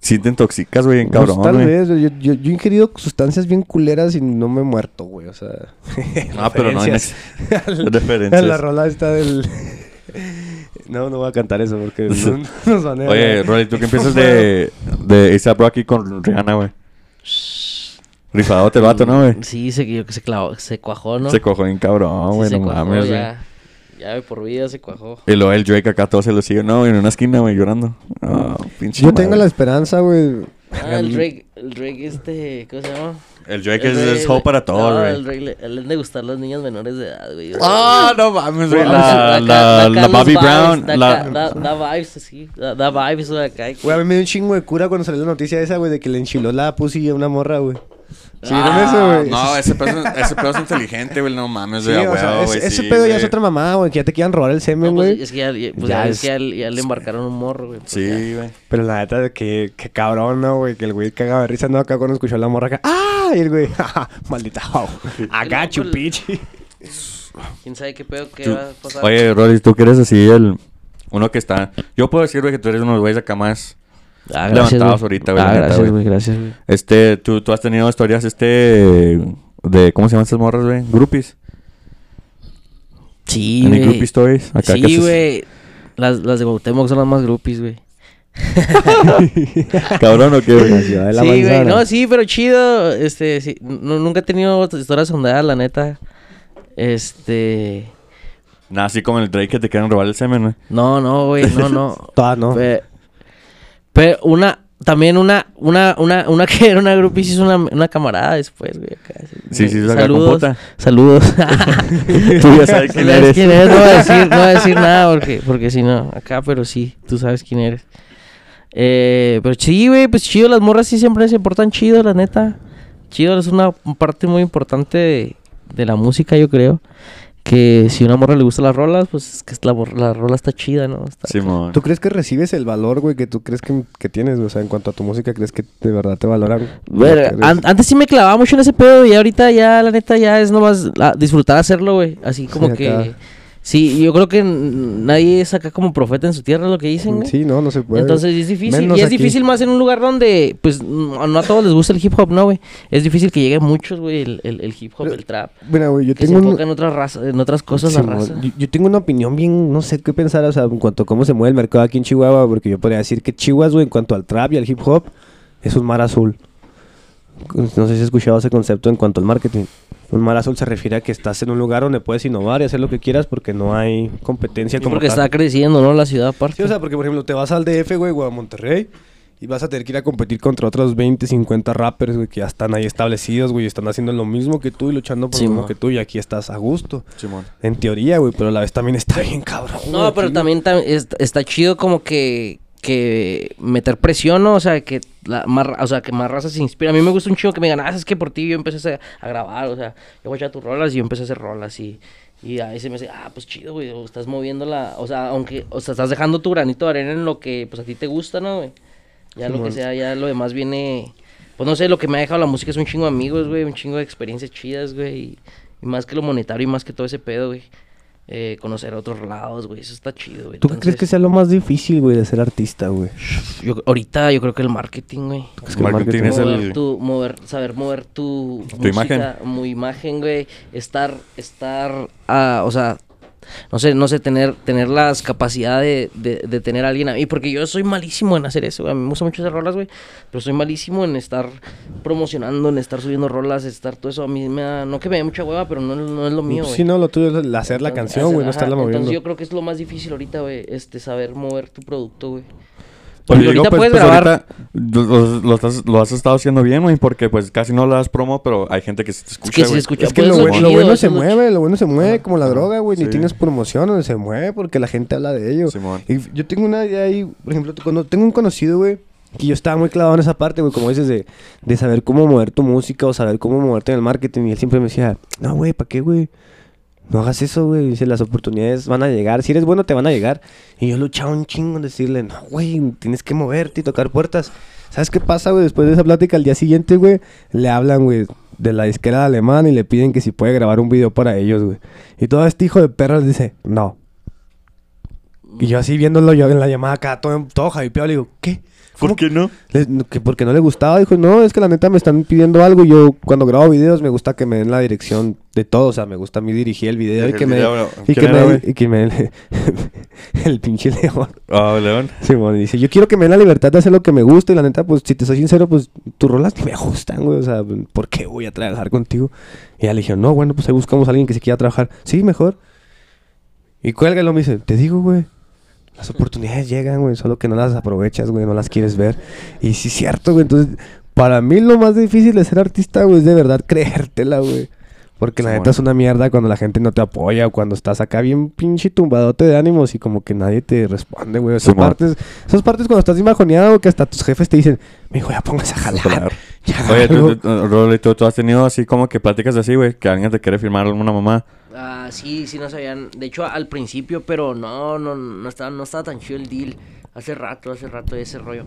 sí te intoxicas, güey, en Pues, cabrón, tal vez, yo, yo, yo he ingerido sustancias bien culeras y no me he muerto, güey. O sea, Ah, pero no hay referencias. referencias. La rola está del. no, no voy a cantar eso porque no, nos van a. Oye, Rolly, tú que No empiezas de, de A$AP Rocky con Rihanna, güey. Rifadote el vato, ¿no, güey? Sí, se, yo que se clavó, se cuajó, ¿no? Se cojo bien cabrón, Sí, güey, se no cuajó, mames, güey. ya, por vida se cuajó. Y luego el Drake acá todo se lo sigue, no, en una esquina, güey, llorando. Ah, pinche Yo madre. tengo la esperanza, güey. Ah, el Drake, el Drake este, ¿cómo se llama? El Drake El es, hope para todos, no, güey. el Drake, le, le han de gustar las niñas menores de edad, güey. Ah, no mames, güey. La, la, da- la los Bobby vibes, Brown. Da, La, da, da vibes, sí. Da, da vibes acá. Güey, a mí me dio un chingo de cura cuando salió la noticia esa, güey, de que le enchiló la pussy a una morra, güey. ¿Sí vieron Ah, eso, güey? No, ese pedo, ese pedo es inteligente, güey. No mames, Sí, güey. a o sea, huevo, es- güey, ese sí, pedo ya es otra mamada, güey, que ya te quieran robar el No, semen, pues, güey. es que ya, ya- pues, Ya ya, es- es que ya, ya le embarcaron un morro, güey. pues, ya. Sí, güey. Pero la neta, que, que cabrón, ¿no, güey? Que el güey cagaba de risa, ¿no? Acá cuando escuchó a la morra acá. ¡Ah! Y el güey, ¡ja, maldita! I got you, el- bitch. ¿Quién sabe qué pedo Tú- va a pasar? Oye, Rolly, tú que eres así el... Uno que está... Yo puedo decir, güey, que tú eres uno de los güeyes acá más... ah, güey. ahorita, güey, Ah, neta, gracias, güey. gracias, güey. Este, tú, tú has tenido historias, este... De... ¿Cómo se llaman estas morras, güey? Groupies. Sí, Any güey. groupie stories? Acá Sí, güey. Las, las de Cuauhtémoc son las más groupies, güey. Cabrón, ¿o qué, güey? Sí, güey. No, sí, pero chido. Este, sí. nu- nunca he tenido otras historias sondeadas, la neta. Este... Nada, así como el Drake que te quieren robar el semen, güey. No, no, güey. No, no. Todas, ¿no? Pero una... También una, una, una, una que era una sí es una, una camarada después, güey. acá, Sí, sí, Saludos. Saludos. Tú ya sabes quién ¿Sabes eres. quién eres? No voy a decir, no voy a decir nada porque, porque si no, acá, pero sí, tú sabes quién eres. Eh, pero sí, güey, pues chido, las morras sí siempre se portan chido, la neta. Chido es una parte muy importante de, de la música, yo creo. Que si a una morra le gustan las rolas, pues es que la, mor- la rola está chida, ¿no? Está- Simón. ¿Tú crees que recibes el valor, güey, que tú crees que, que tienes? O sea, en cuanto a tu música, ¿crees que de verdad te valoran? An- eres? antes sí me clavaba mucho en ese pedo y ahorita ya, la neta, ya es nomás la- disfrutar hacerlo, güey. Así como Sí, que... Sí, yo creo que nadie es acá como profeta en su tierra, lo que dicen, güey. Sí, no, no se puede. Entonces es difícil. Menos y es aquí. difícil más en un lugar donde, pues, no no a todos les gusta el hip hop, ¿no, güey? Es difícil que llegue a muchos, güey, el, el, el hip hop, el trap. Mira, güey, yo Que se tengo un- enfoca en otras razas, en otras cosas la raza. Yo, yo tengo una opinión bien, no sé qué pensar, o sea, en cuanto a cómo se mueve el mercado aquí en Chihuahua, porque yo podría decir que Chihuahua, güey, en cuanto al trap y al hip hop, es un mar azul. No sé si has escuchado ese concepto en cuanto al marketing. Un mar azul se refiere a que estás en un lugar donde puedes innovar y hacer lo que quieras porque no hay competencia Sí, como porque tal. está creciendo, ¿no? La ciudad aparte. Sí, o sea, porque por ejemplo te vas al DF, güey, o a Monterrey y vas a tener que ir a competir contra otros 20, 50 rappers, güey, que ya están ahí establecidos, güey, y están haciendo lo mismo que tú y luchando por Sí, lo mismo mo. que tú y aquí estás a gusto. Simón. En teoría, güey, pero a la vez también está bien cabrón. No, güey, pero aquí, también tam- es- está chido como que, que meter presión, ¿no? O sea, que la, más, o sea, que más raza se inspira. A mí me gusta un chingo que me digan, ah, es que por ti yo empecé a, a grabar, o sea, yo voy a echar tus rolas y yo empecé a hacer rolas y, y ahí se me hace, ah, pues chido, güey, o estás moviendo la, o sea, aunque, o sea, estás dejando tu granito de arena en lo que, pues a ti te gusta, ¿no, güey? Ya lo que sea, ya lo demás viene, pues no sé, lo que me ha dejado la música es un chingo de amigos, güey, un chingo de experiencias chidas, güey, y, y más que lo monetario y más que todo ese pedo, güey. Eh, conocer otros lados, güey, eso está chido, güey. ¿Tú qué crees que Entonces, sea lo más difícil, güey, de ser artista, güey? yo- ahorita yo creo que el marketing, güey. Es que el marketing marketing- es Mover el... tu, mover, saber mover tu, Tu imagen. música, mu imagen, güey. Estar, estar, ah, o sea, no sé, no sé, tener, tener las capacidades de, de, de tener a alguien ahí. Porque yo soy malísimo en hacer eso, güey. A mí me gusta mucho hacer rolas, güey. Pero soy malísimo en estar promocionando, en estar subiendo rolas, estar todo eso. A mí me da, no que me dé mucha hueva, pero no, es- no es lo mío, güey. sí, no, lo tuyo es hacer la canción, güey, no estarla moviendo. Entonces yo creo que es lo más difícil ahorita, güey, este, saber mover tu producto, güey. Pues Porque digo, ahorita pues, puedes pues, grabar- ahorita lo, lo estás- lo has estado haciendo bien, güey, porque pues casi no le das promo, pero hay gente que sí te escucha, que sí güey. escucha. Es que lo, bueno, es lo bueno se es mueve, lo bueno se mueve como la droga, güey. Ni tienes promoción, se mueve porque la gente habla de ello. Simón. Y yo tengo una idea ahí, por ejemplo, cuando tengo un conocido, güey, que yo estaba muy clavado en esa parte, güey, como dices, de, de saber cómo mover tu música o saber cómo moverte en el marketing. Y él siempre me decía, no, güey, ¿para qué, güey? No hagas eso, güey. Dice, las oportunidades van a llegar. Si eres bueno, te van a llegar. Y yo luchaba un chingo en decirle, no, güey, tienes que moverte y tocar puertas. ¿Sabes qué pasa, güey? Después de esa plática, al día siguiente, güey, le hablan, güey, de la disquera de alemán y le piden que si puede grabar un video para ellos, güey. Y todo este hijo de perras dice, no. Y yo así viéndolo yo en la llamada acá, todo, todo hypeado, le digo, ¿qué? ¿Por ¿Cómo qué no? que porque no le gustaba, dijo, no, es que la neta me están pidiendo algo y yo cuando grabo videos me gusta que me den la dirección de todo, o sea, me gusta a mí dirigir el video y que me, y ¿quién que me, güey? y que me el pinche león. Ah, León. Simón, y dice, yo quiero que me den la libertad de hacer lo que me gusta y la neta, pues si te soy sincero, pues tus rolas ni me gustan, güey, o sea, ¿por qué voy a trabajar contigo? Y ella le dijo, no, bueno, pues ahí buscamos a alguien que se quiera trabajar. Sí, mejor. Y cuelga y lo me dice, te digo, güey. Las oportunidades llegan, güey, solo que no las aprovechas, güey, no las quieres ver. Y sí cierto, güey. Entonces, para mí lo más difícil de ser artista, güey, es de verdad creértela, güey. Porque la neta es una mierda cuando la gente no te apoya o cuando estás acá bien pinche tumbadote de ánimos y como que nadie te responde, güey. Esas partes, esas partes cuando estás bien bajoneado que hasta tus jefes te dicen, mijo, ya póngase a jalar. Oye, algo". tú, tú, Rolly, ¿tú, tú has tenido así como que pláticas así, güey, que alguien te quiere firmar alguna mamá. Ah, sí, sí, no sabían. De hecho, al principio, pero no, no, no estaba, no estaba tan chido el deal. Hace rato, hace rato ese rollo.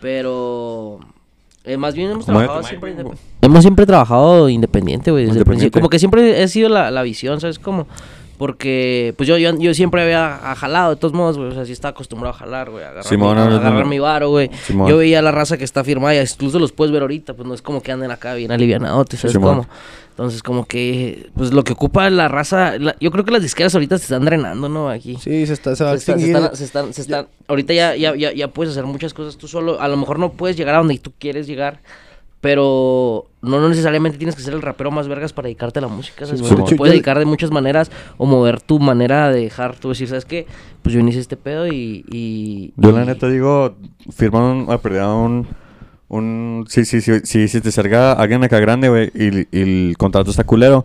Pero. eh, más bien hemos trabajado siempre Mike, indep- Hemos siempre trabajado independiente, güey. Desde el Independiente. principio. Como que siempre ha sido la, la visión, ¿sabes cómo? Porque, pues yo, yo, yo siempre había a- jalado, de todos modos, güey. O sea, sí estaba acostumbrado a jalar, güey. a Agarrar, Simón, mi, a no, no, agarrar no. mi varo, güey. Simón. Yo veía la raza que está firmada, y incluso los puedes ver ahorita, pues no es como que anden acá bien alivianados, ¿sabes Simón. cómo? Entonces, como que, pues lo que ocupa la raza, la- yo creo que las disqueras ahorita se están drenando, ¿no? Aquí. Sí, se está, se va a Se, está- se están, se están- se están- ahorita ya, ya, ya, ya puedes hacer muchas cosas tú solo. A lo mejor no puedes llegar a donde tú quieres llegar, pero no, no necesariamente tienes que ser el rapero más vergas para dedicarte a la música. ¿sabes? Sí, te puedes dedicar de muchas maneras o mover tu manera de dejar, tú decir, ¿sabes qué? Pues yo inicié este pedo y... y Yo la y- neta digo, firman un, a perder un, un, sí, sí, sí, sí, si te acerca alguien acá grande, güey, y, y el contrato está culero,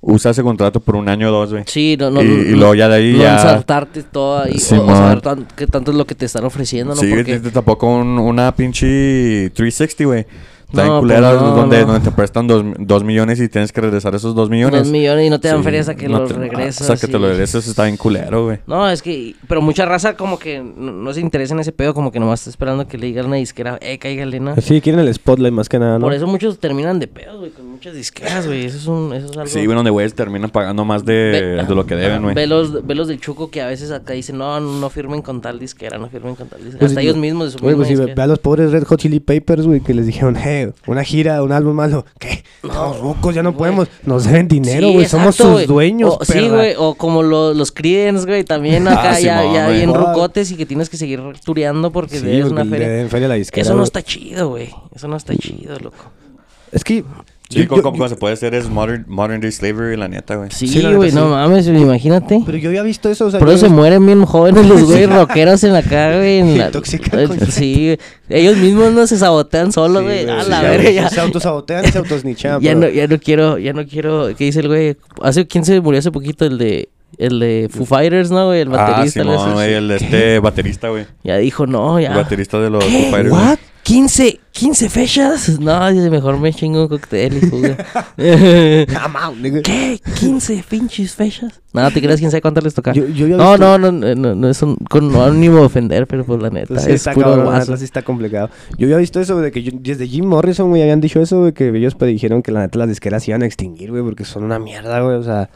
usa ese contrato por un año o dos, güey. Sí, no, no, y, no, y luego ya de ahí no ya... ensartarte todo ahí, o- o, Simón. saber tan- qué tanto es lo que te están ofreciendo, ¿no? Sí, Porque... tampoco un- una pinche 360, güey. Está bien No, culera, pues no, donde, no. donde te prestan dos, dos millones y tienes que regresar esos dos millones. Dos millones y no te dan Sí, ferias a que no los te- regresas. O sea, que te lo regreses está bien culero, güey. No, es que, pero mucha raza como que no, no se interesa en ese pedo, como que nomás está esperando que le digan una disquera, eh, cáigale, ¿no? Sí, quieren el spotlight más que nada, ¿no? Por eso muchos terminan de pedo, güey, con muchas disqueras, güey. Eso es un, eso es algo... Sí, güey, donde güeyes terminan pagando más de, Ve- de lo que deben, güey. Ve los, ve los del Chuco que a veces acá dicen, no, no firmen con tal disquera, no firmen con tal disquera. Pues Hasta sí, ellos mismos de su Güey, pues sí, ve, ve a los pobres Red Hot Chili Papers, güey, que les dijeron, hey, una gira, un álbum malo. ¿Qué? Estamos rucos, ya no Güey. podemos. Nos deben dinero, Sí, güey. Somos sus güey. dueños, O- Sí, güey, o como lo- los Creedence, güey, también acá Ah, ya, Simón, ya bien Ah. rucotes y que tienes que seguir tureando porque Sí, debes una feria. feria la disquera, Eso no está chido, güey. Eso no está chido, loco. Es que... Sí, yo- como, yo- yo- se puede hacer es modern, modern day slavery, la neta, güey. Sí, Sí, güey, no sí. mames, güey, imagínate. Pero yo había visto eso, o sea... Por eso se mueren bien jóvenes los güeyes rockeros en la cara, güey. en la- intoxican Eh, con- Sí, güey. Ellos mismos no se sabotean solos, Sí, güey. güey, a sí, la ya, verga, güey, ya. Se autosabotean y se autosnichan. Ya no, ya no quiero, ya no quiero. ¿Qué dice el güey? Hace, ¿Quién se murió hace poquito? El de, el de Foo Fighters, ¿no, güey? El Ah, baterista. algo Simón, güey, el este baterista, güey. Ya dijo, no, ya. El baterista de los ¿Qué? Foo Fighters. ¿What? ¿15, 15 fechas? No, dice, mejor me chingo un cóctel y out, nigga. ¿Qué? ¿15 pinches fechas? No, te creas, quién sabe cuántas les toca. Yo- yo no, visto- no, no, no, no, es un, con no ánimo de ofender, pero pues la neta, Pues sí, es está puro cabrón, la neta sí está complicado. Yo había visto eso de que yo- desde Jim Morrison, güey, habían dicho eso, güey, que ellos predijeron que la neta las disqueras se iban a extinguir, güey, porque son una mierda, güey, o sea,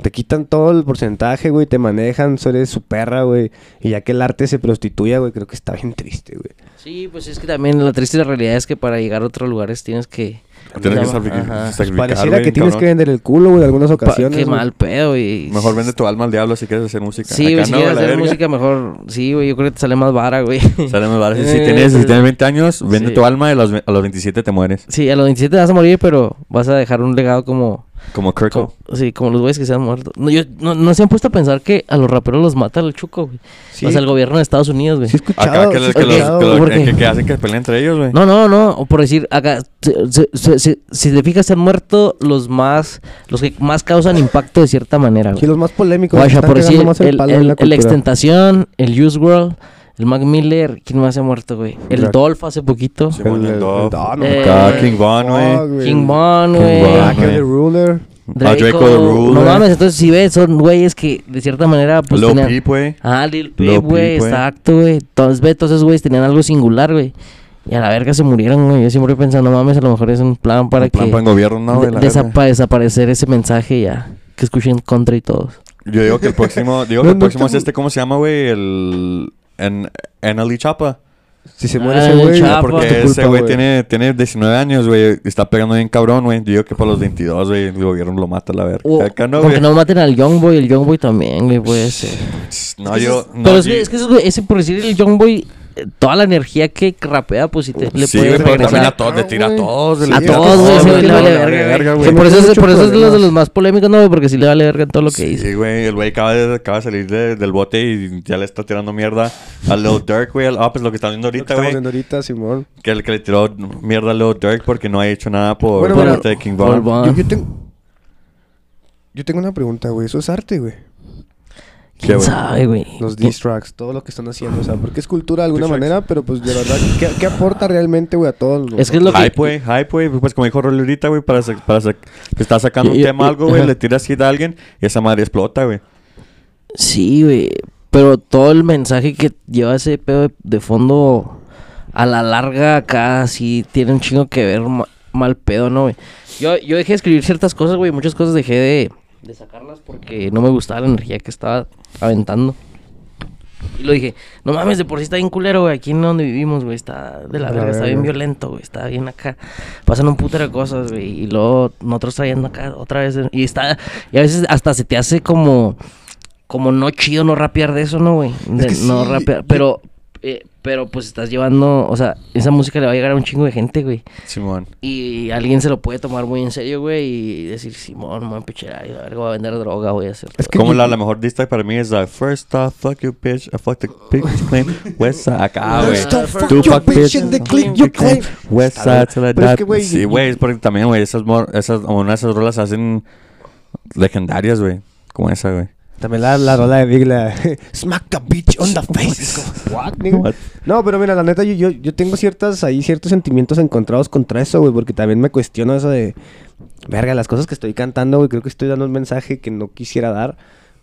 te quitan todo el porcentaje, güey, te manejan, eres su perra, güey, y ya que el arte se prostituya, güey, creo que está bien triste, güey. Sí, pues es que también la triste realidad es que para llegar a otros lugares tienes que... Tienes que sacrificar, sacrificar, Pareciera que tienes cabrón. que vender el culo, güey, en algunas Pa- ocasiones. qué güey. mal pedo, y... Mejor vende tu alma al diablo si quieres hacer música. Sí, Acá si no, quieres hacer verga. música mejor... Sí, güey, yo creo que te sale más vara, güey. Sale más barato. Si Eh, tienes, si pues- tienes 20 años, vende Sí. tu alma y a los, a los 27 te mueres. Sí, a los 27 vas a morir, pero vas a dejar un legado como... Como Kurt como- sí, como los güeyes que se han muerto. No, yo, no, no se han puesto a pensar que a los raperos los mata el chuco, güey. Sí. O sea, el gobierno de Estados Unidos, güey. Sí, he escuchado, Acá que, los- que, los- que los- ¿por qué? que- que hacen que peleen entre ellos, güey. No, no, no. O por decir, acá, se- se- si te fijas, se han muerto los más, los que más causan impacto de cierta manera, Sí, güey. los más polémicos. Están por decir, el, el, la el cultura. Extentación, el Use World, el Mac Miller, ¿quién más se ha muerto, güey? El Jack. Dolph hace poquito. Sí. El- el el- Dove. ah, Eh. King Von, Fuck, güey. King Von, King güey. The Ruler. Ah, Draco the Ruler. No mames, entonces si ves, son güeyes que de cierta manera pues Lil tenían- Peep, güey. Ah, Lil Peep, güey, exacto, güey. Entonces, ve, todos esos güeyes tenían algo singular, güey. Y a la verga se murieron, güey. Yo siempre pensando, no mames, a lo mejor es un plan para Un plan que para el gobierno, no, güey. de- desapa- desaparecer ese mensaje ya. Que escuchen contra y todos. Yo digo que el próximo, digo que el próximo es este, ¿cómo se llama, güey? El... En, en Ali Chapa. Si se muere Ah, ese el güey, es Porque culpa, ese güey tiene, tiene 19 años, güey. Está pegando bien cabrón, güey. Yo digo que para los 22, güey, el gobierno lo mata, la verga. O, Acá no, con güey. que no maten al Youngboy, el Youngboy también, güey, puede ser. No, Es yo... es- no, pero es que, es que güey- ese, por decir el Youngboy, eh, toda la energía que rapea, pues si te, le Sí, puede güey, pero también regresar. a todos, le tira a todos. A todos, güey, le vale le verga, güey. por eso, es, por eso es de los, de los más polémicos, no, güey, porque sí le vale verga en todo lo que dice. Sí, güey, el güey acaba de, acaba de salir de- del bote y ya le está tirando mierda a Lil Durk, güey. Ah, pues lo que está viendo Lo que ahorita, estamos güey. viendo ahorita, Simón. Que el que le tiró mierda a Lil Durk porque no ha hecho nada por, Bueno, por bueno, parte de King Von. Von. Yo, yo tengo... Yo tengo una pregunta, güey. Eso es arte, güey. ¿Qué, ¿Quién sabe, güey? Los diss tracks, todo lo que están haciendo. O sea, porque es cultura de alguna manera, pero pues de verdad, ¿qué, qué aporta realmente, güey, a todos? Es que es lo que- Hype, güey, hype, güey. Pues como dijo Rolly ahorita, güey, para, para que está sacando un Y- tema y- algo, güey, le tiras hit a alguien y esa madre explota, güey. Sí, güey. Pero todo el mensaje que lleva ese pedo de, de fondo a la larga acá sí tiene un chingo que ver ma- mal pedo, ¿no, güey? Yo, yo dejé de escribir ciertas cosas, güey. Muchas cosas dejé de, de sacarlas porque no me gustaba la energía que estaba aventando. Y lo dije, no mames, de por sí está bien culero, güey. Aquí en donde vivimos, güey, está de la La verga, está bien violento, güey. Está bien acá. Pasan un putero de cosas, güey. Y luego nosotros trayendo acá otra vez. Y está, y a veces hasta se te hace como como no chido no rapear de eso, ¿no, güey? Que no sí, rapear, pero eh, pero pues estás llevando, o sea, esa música le va a llegar a un chingo de gente, güey. Simón. Y alguien se lo puede tomar muy en serio, güey, y decir, Simón, me voy a empecherar y verga voy a vender droga, voy a hacer. Es que Como la, la mejor dista para mí es la First off, fuck you bitch, I fuck the bitch claim, West side, acá, güey. First off, fuck fuck bitch and the click you claim. West side die. que, güey, Sí, güey, es porque también, güey, esas, esas, una de esas rolas hacen legendarias, güey. Como esa, güey. También la, la rola de Big, la Smack the bitch on the face. What? No, pero mira, la neta, yo, yo, yo tengo ciertas, ahí ciertos sentimientos encontrados contra eso, güey, porque también me cuestiono eso de, verga, las cosas que estoy cantando, güey, creo que estoy dando un mensaje que no quisiera dar.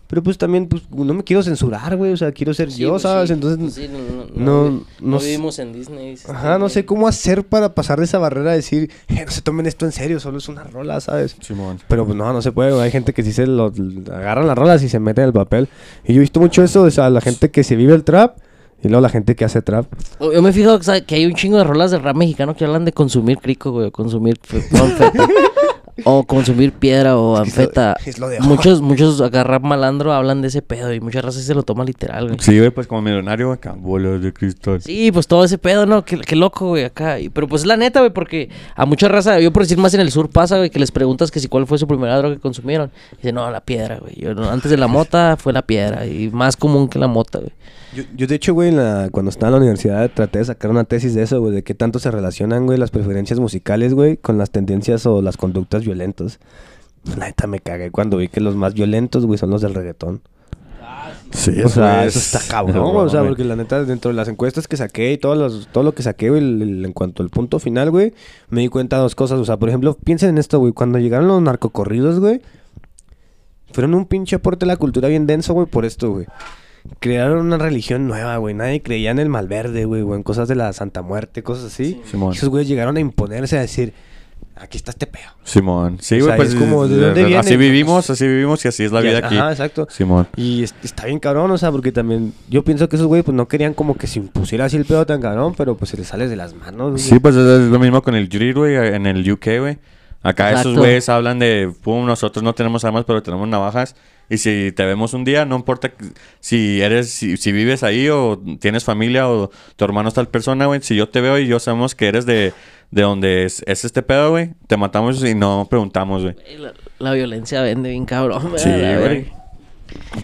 Pero pues también, pues, no me quiero censurar, güey, o sea, quiero ser Sí, yo, pues, ¿sabes? sí. Entonces, Pues sí, no, no- no, no no s- vivimos en Disney. Ajá, no sé cómo hacer para pasar de esa barrera de decir, eh, no se tomen esto en serio, solo es una rola, ¿sabes? Simón. Pero pues no, no se puede, güey. Hay gente que sí se lo agarran las rolas y se meten en el papel. Y yo he visto mucho eso, o sea, la gente que se vive el trap y luego la gente que hace trap. Yo me fijo que hay un chingo de rolas de rap mexicano que hablan de consumir crico, güey, consumir o consumir piedra o Es que es lo- anfeta. es lo de- Muchos, muchos rap malandro hablan de ese pedo y muchas razas se lo toma literal, güey. Sí, güey, pues como millonario acá, bolas de cristal. Sí, pues todo ese pedo, ¿no? Qué, qué loco, güey, acá. Y- Pero pues es la neta, güey, porque a mucha raza, yo por decir más en el sur pasa, güey, que les preguntas que si cuál fue su primera droga que consumieron. Dice, no, la piedra, güey. Yo, no, antes de la mota fue la piedra y más común que la mota, güey. Yo, yo, de hecho, güey, en la- cuando estaba en la universidad traté de sacar una tesis de eso, güey, de qué tanto se relacionan, güey, las preferencias musicales, güey, con las tendencias o las conductas violentas. La neta me cagué cuando vi que los más violentos, güey, son los del reggaetón. Sí, o sea, es- eso está cabrón, güey, o sea, porque la neta, dentro de las encuestas que saqué y todos los- todo lo que saqué, güey, el- el- en cuanto al punto final, güey, me di cuenta de dos cosas. O sea, por ejemplo, piensen en esto, güey, cuando llegaron los narcocorridos, güey, fueron un pinche aporte a la cultura bien denso, güey, por esto, güey. Crearon una religión nueva, güey. Nadie creía en el malverde, güey, o en cosas de la Santa Muerte, cosas así. Y esos güeyes llegaron a imponerse a decir, aquí está este peo. Simón. Sí, O güey, sea, pues es como, ¿de dónde viene? así vivimos, así vivimos y así es la vida aquí. Ajá, exacto. Simón. Y es- está bien cabrón, o sea, porque también yo pienso que esos güeyes pues no querían como que se impusiera así el pedo tan cabrón, pero pues se les sale de las manos. güey. Sí, pues es es lo mismo con el jury, güey, en el UK, güey. Acá esos güeyes hablan de, pum, nosotros no tenemos armas, pero tenemos navajas. Y si te vemos un día, no importa si eres, si, si vives ahí o tienes familia o tu hermano es tal persona, güey. Si yo te veo y yo sabemos que eres de, de donde es, es este pedo, güey, te matamos y no preguntamos, güey. La, la violencia vende bien cabrón, güey. Sí, güey.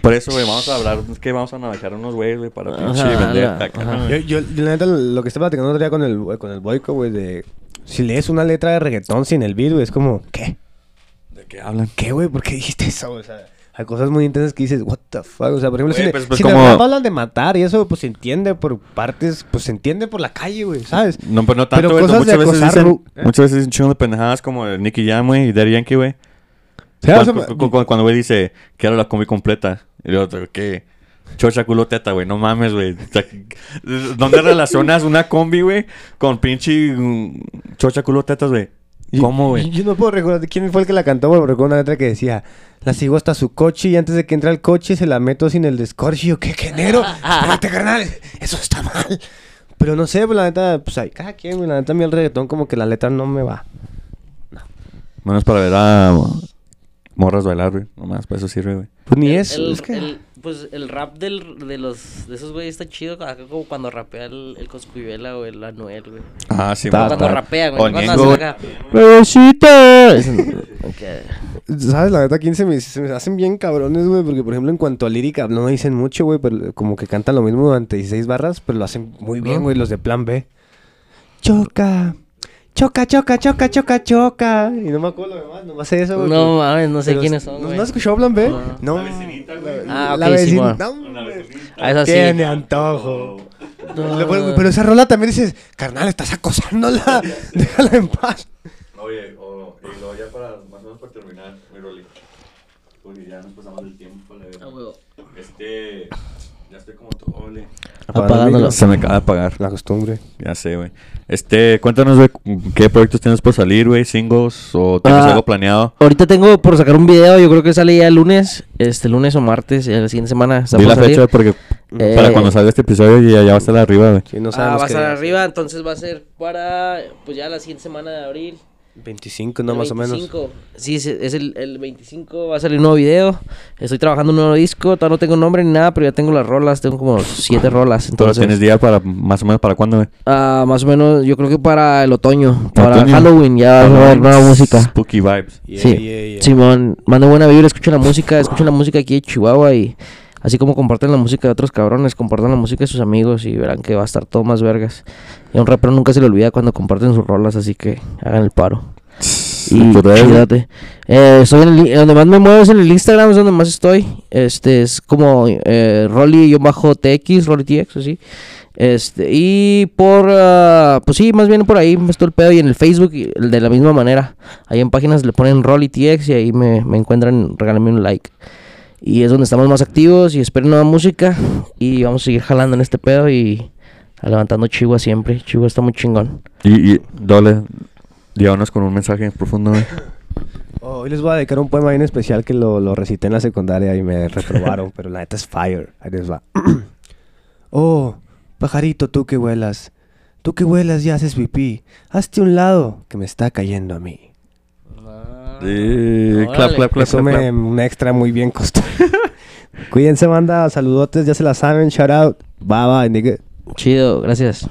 Por eso, güey, vamos a hablar, es que vamos a navajar unos güeyes, güey, para pinche vender acá. Yo, yo, la neta, lo que estaba platicando el otro día con el, con el boico, güey, de... Si lees una letra de reggaetón sin el beat, güey, es como, ¿qué? ¿De qué hablan? ¿Qué, güey? ¿Por qué dijiste eso? O sea, hay cosas muy intensas que dices, what the fuck? O sea, por ejemplo, si, le- pues- pues si como- el hablan de matar y eso, pues se entiende por partes, pues se entiende por la calle, güey, ¿sabes? No, pues no tanto, Pero cosas Muchas de veces acosar, dicen, ¿eh? muchas veces dicen chingo de pendejadas como el Nicky Jam, güey, y Daddy Yankee, güey. Cuando, güey dice, quiero la combi completa. Y yo, ¿qué? Chocha culo teta, güey, no mames, güey. O sea, ¿Dónde relacionas una combi, güey, con pinche mm, chocha culo tetas, güey? ¿Cómo, güey? Yo no puedo recordar de quién fue el que la cantó, pero recuerdo una letra que decía, la sigo hasta su coche y antes de que entre al coche se la meto sin el descorche. Y yo, ¿qué genero? Espérate, carnal, eso está mal. Pero no sé, pues la neta, pues hay cada quien, güey. La neta, a mí el reggaetón como que la letra no me va. Menos para ver a morras bailar, güey. Nomás, para eso sirve, güey. Pues ni El- eso, el- es que... el- pues el rap del, de los de esos güeyes está chido acá como cuando rapea el, el Coscuyuela o el Anuel, güey. Ah, sí, Está- güey. Cuando rapea, güey. Cuando güey. acá. ¿Sabes? La neta, aquí se me, se me hacen bien cabrones, güey. Porque, por ejemplo, en cuanto a lírica, no dicen mucho, güey. Pero como que cantan lo mismo durante 16 barras, pero lo hacen muy bien, güey. Los de plan B. Choca. Choca, choca, choca, choca, choca. Y no me acuerdo lo demás, nomás sé eso, güey. No mames, no sé pero- quiénes son, ¿No, güey. ¿no has escuchado plan B? No. No. La vecinita, güey. Ah, la ok, vecina. Simón. no, Una hombre. vecinita. Ah, esa sí. Tiene antojo. No. Pero esa rola también dices, carnal, estás acosándola. Déjala en paz. Oye, o, y luego ya para, más o menos para terminar, mi Rolly. Porque ya nos pasamos el tiempo, la Ah, huevo. Este, ya estoy como ole. Apagándolo. Se me acaba de apagar. La costumbre. Ya sé, güey. Este, cuéntanos, güey, qué proyectos tienes por salir, güey, singles o tienes Ah. algo planeado. Ahorita tengo por sacar un video, yo creo que sale ya el lunes, este lunes o martes, ya la siguiente semana. Di la salir. fecha porque Eh, para cuando salga este episodio ya, ya va a estar arriba, güey. Sí, no Ah, va a estar arriba, entonces va a ser para, pues ya la siguiente semana de abril. 25, no, El más o menos. 25. Sí, es, es el, el 25 va a salir un nuevo video. Estoy trabajando en un nuevo disco, todavía no tengo nombre ni nada, pero ya tengo las rolas, tengo como siete rolas. Pero Entonces, tienes día para, más o menos, ¿para cuándo, güey? ah, más o menos, yo creo que para el otoño, para Otoño. Halloween ya va a haber nueva música. Spooky vibes. Yeah, sí, yeah, yeah. Simón, manda buena vibra, escuchen la música, escuchen la música aquí de Chihuahua y así como comparten la música de otros cabrones, compartan la música de sus amigos y verán que va a estar todo más vergas. Y a un rapero nunca se le olvida cuando comparten sus rolas, así que hagan el paro. Y chidote. Eh, estoy en el, in- donde más me muevo es en el Instagram, es donde más estoy. Este es como eh, Rolly-TX, RollyTX, así. Este, y por, ah, pues sí, más bien por ahí me estoy el pedo. Y en el Facebook, y de la misma manera. Ahí en páginas le ponen RollyTX y ahí me, me encuentran, regálenme un like. Y es donde estamos más activos y esperen nueva música. Y vamos a seguir jalando en este pedo y levantando Chihuahua siempre. Chihuahua está muy chingón. Y, y doble, llévanos con un mensaje profundo. Oh, hoy les voy a dedicar un poema bien especial que lo, lo recité en la secundaria y me reprobaron, pero la neta es fire. Ahí les va. oh, pajarito, tú que vuelas. Tú que vuelas y haces pipí. Hazte un lado que me está cayendo a mí. Sí, Órale. clap, clap, clap, Eso clap, me, clap. un extra muy bien costó. Cuídense, banda. Saludotes, ya se la saben. Shout out. Bye bye, nigga. Chido, gracias.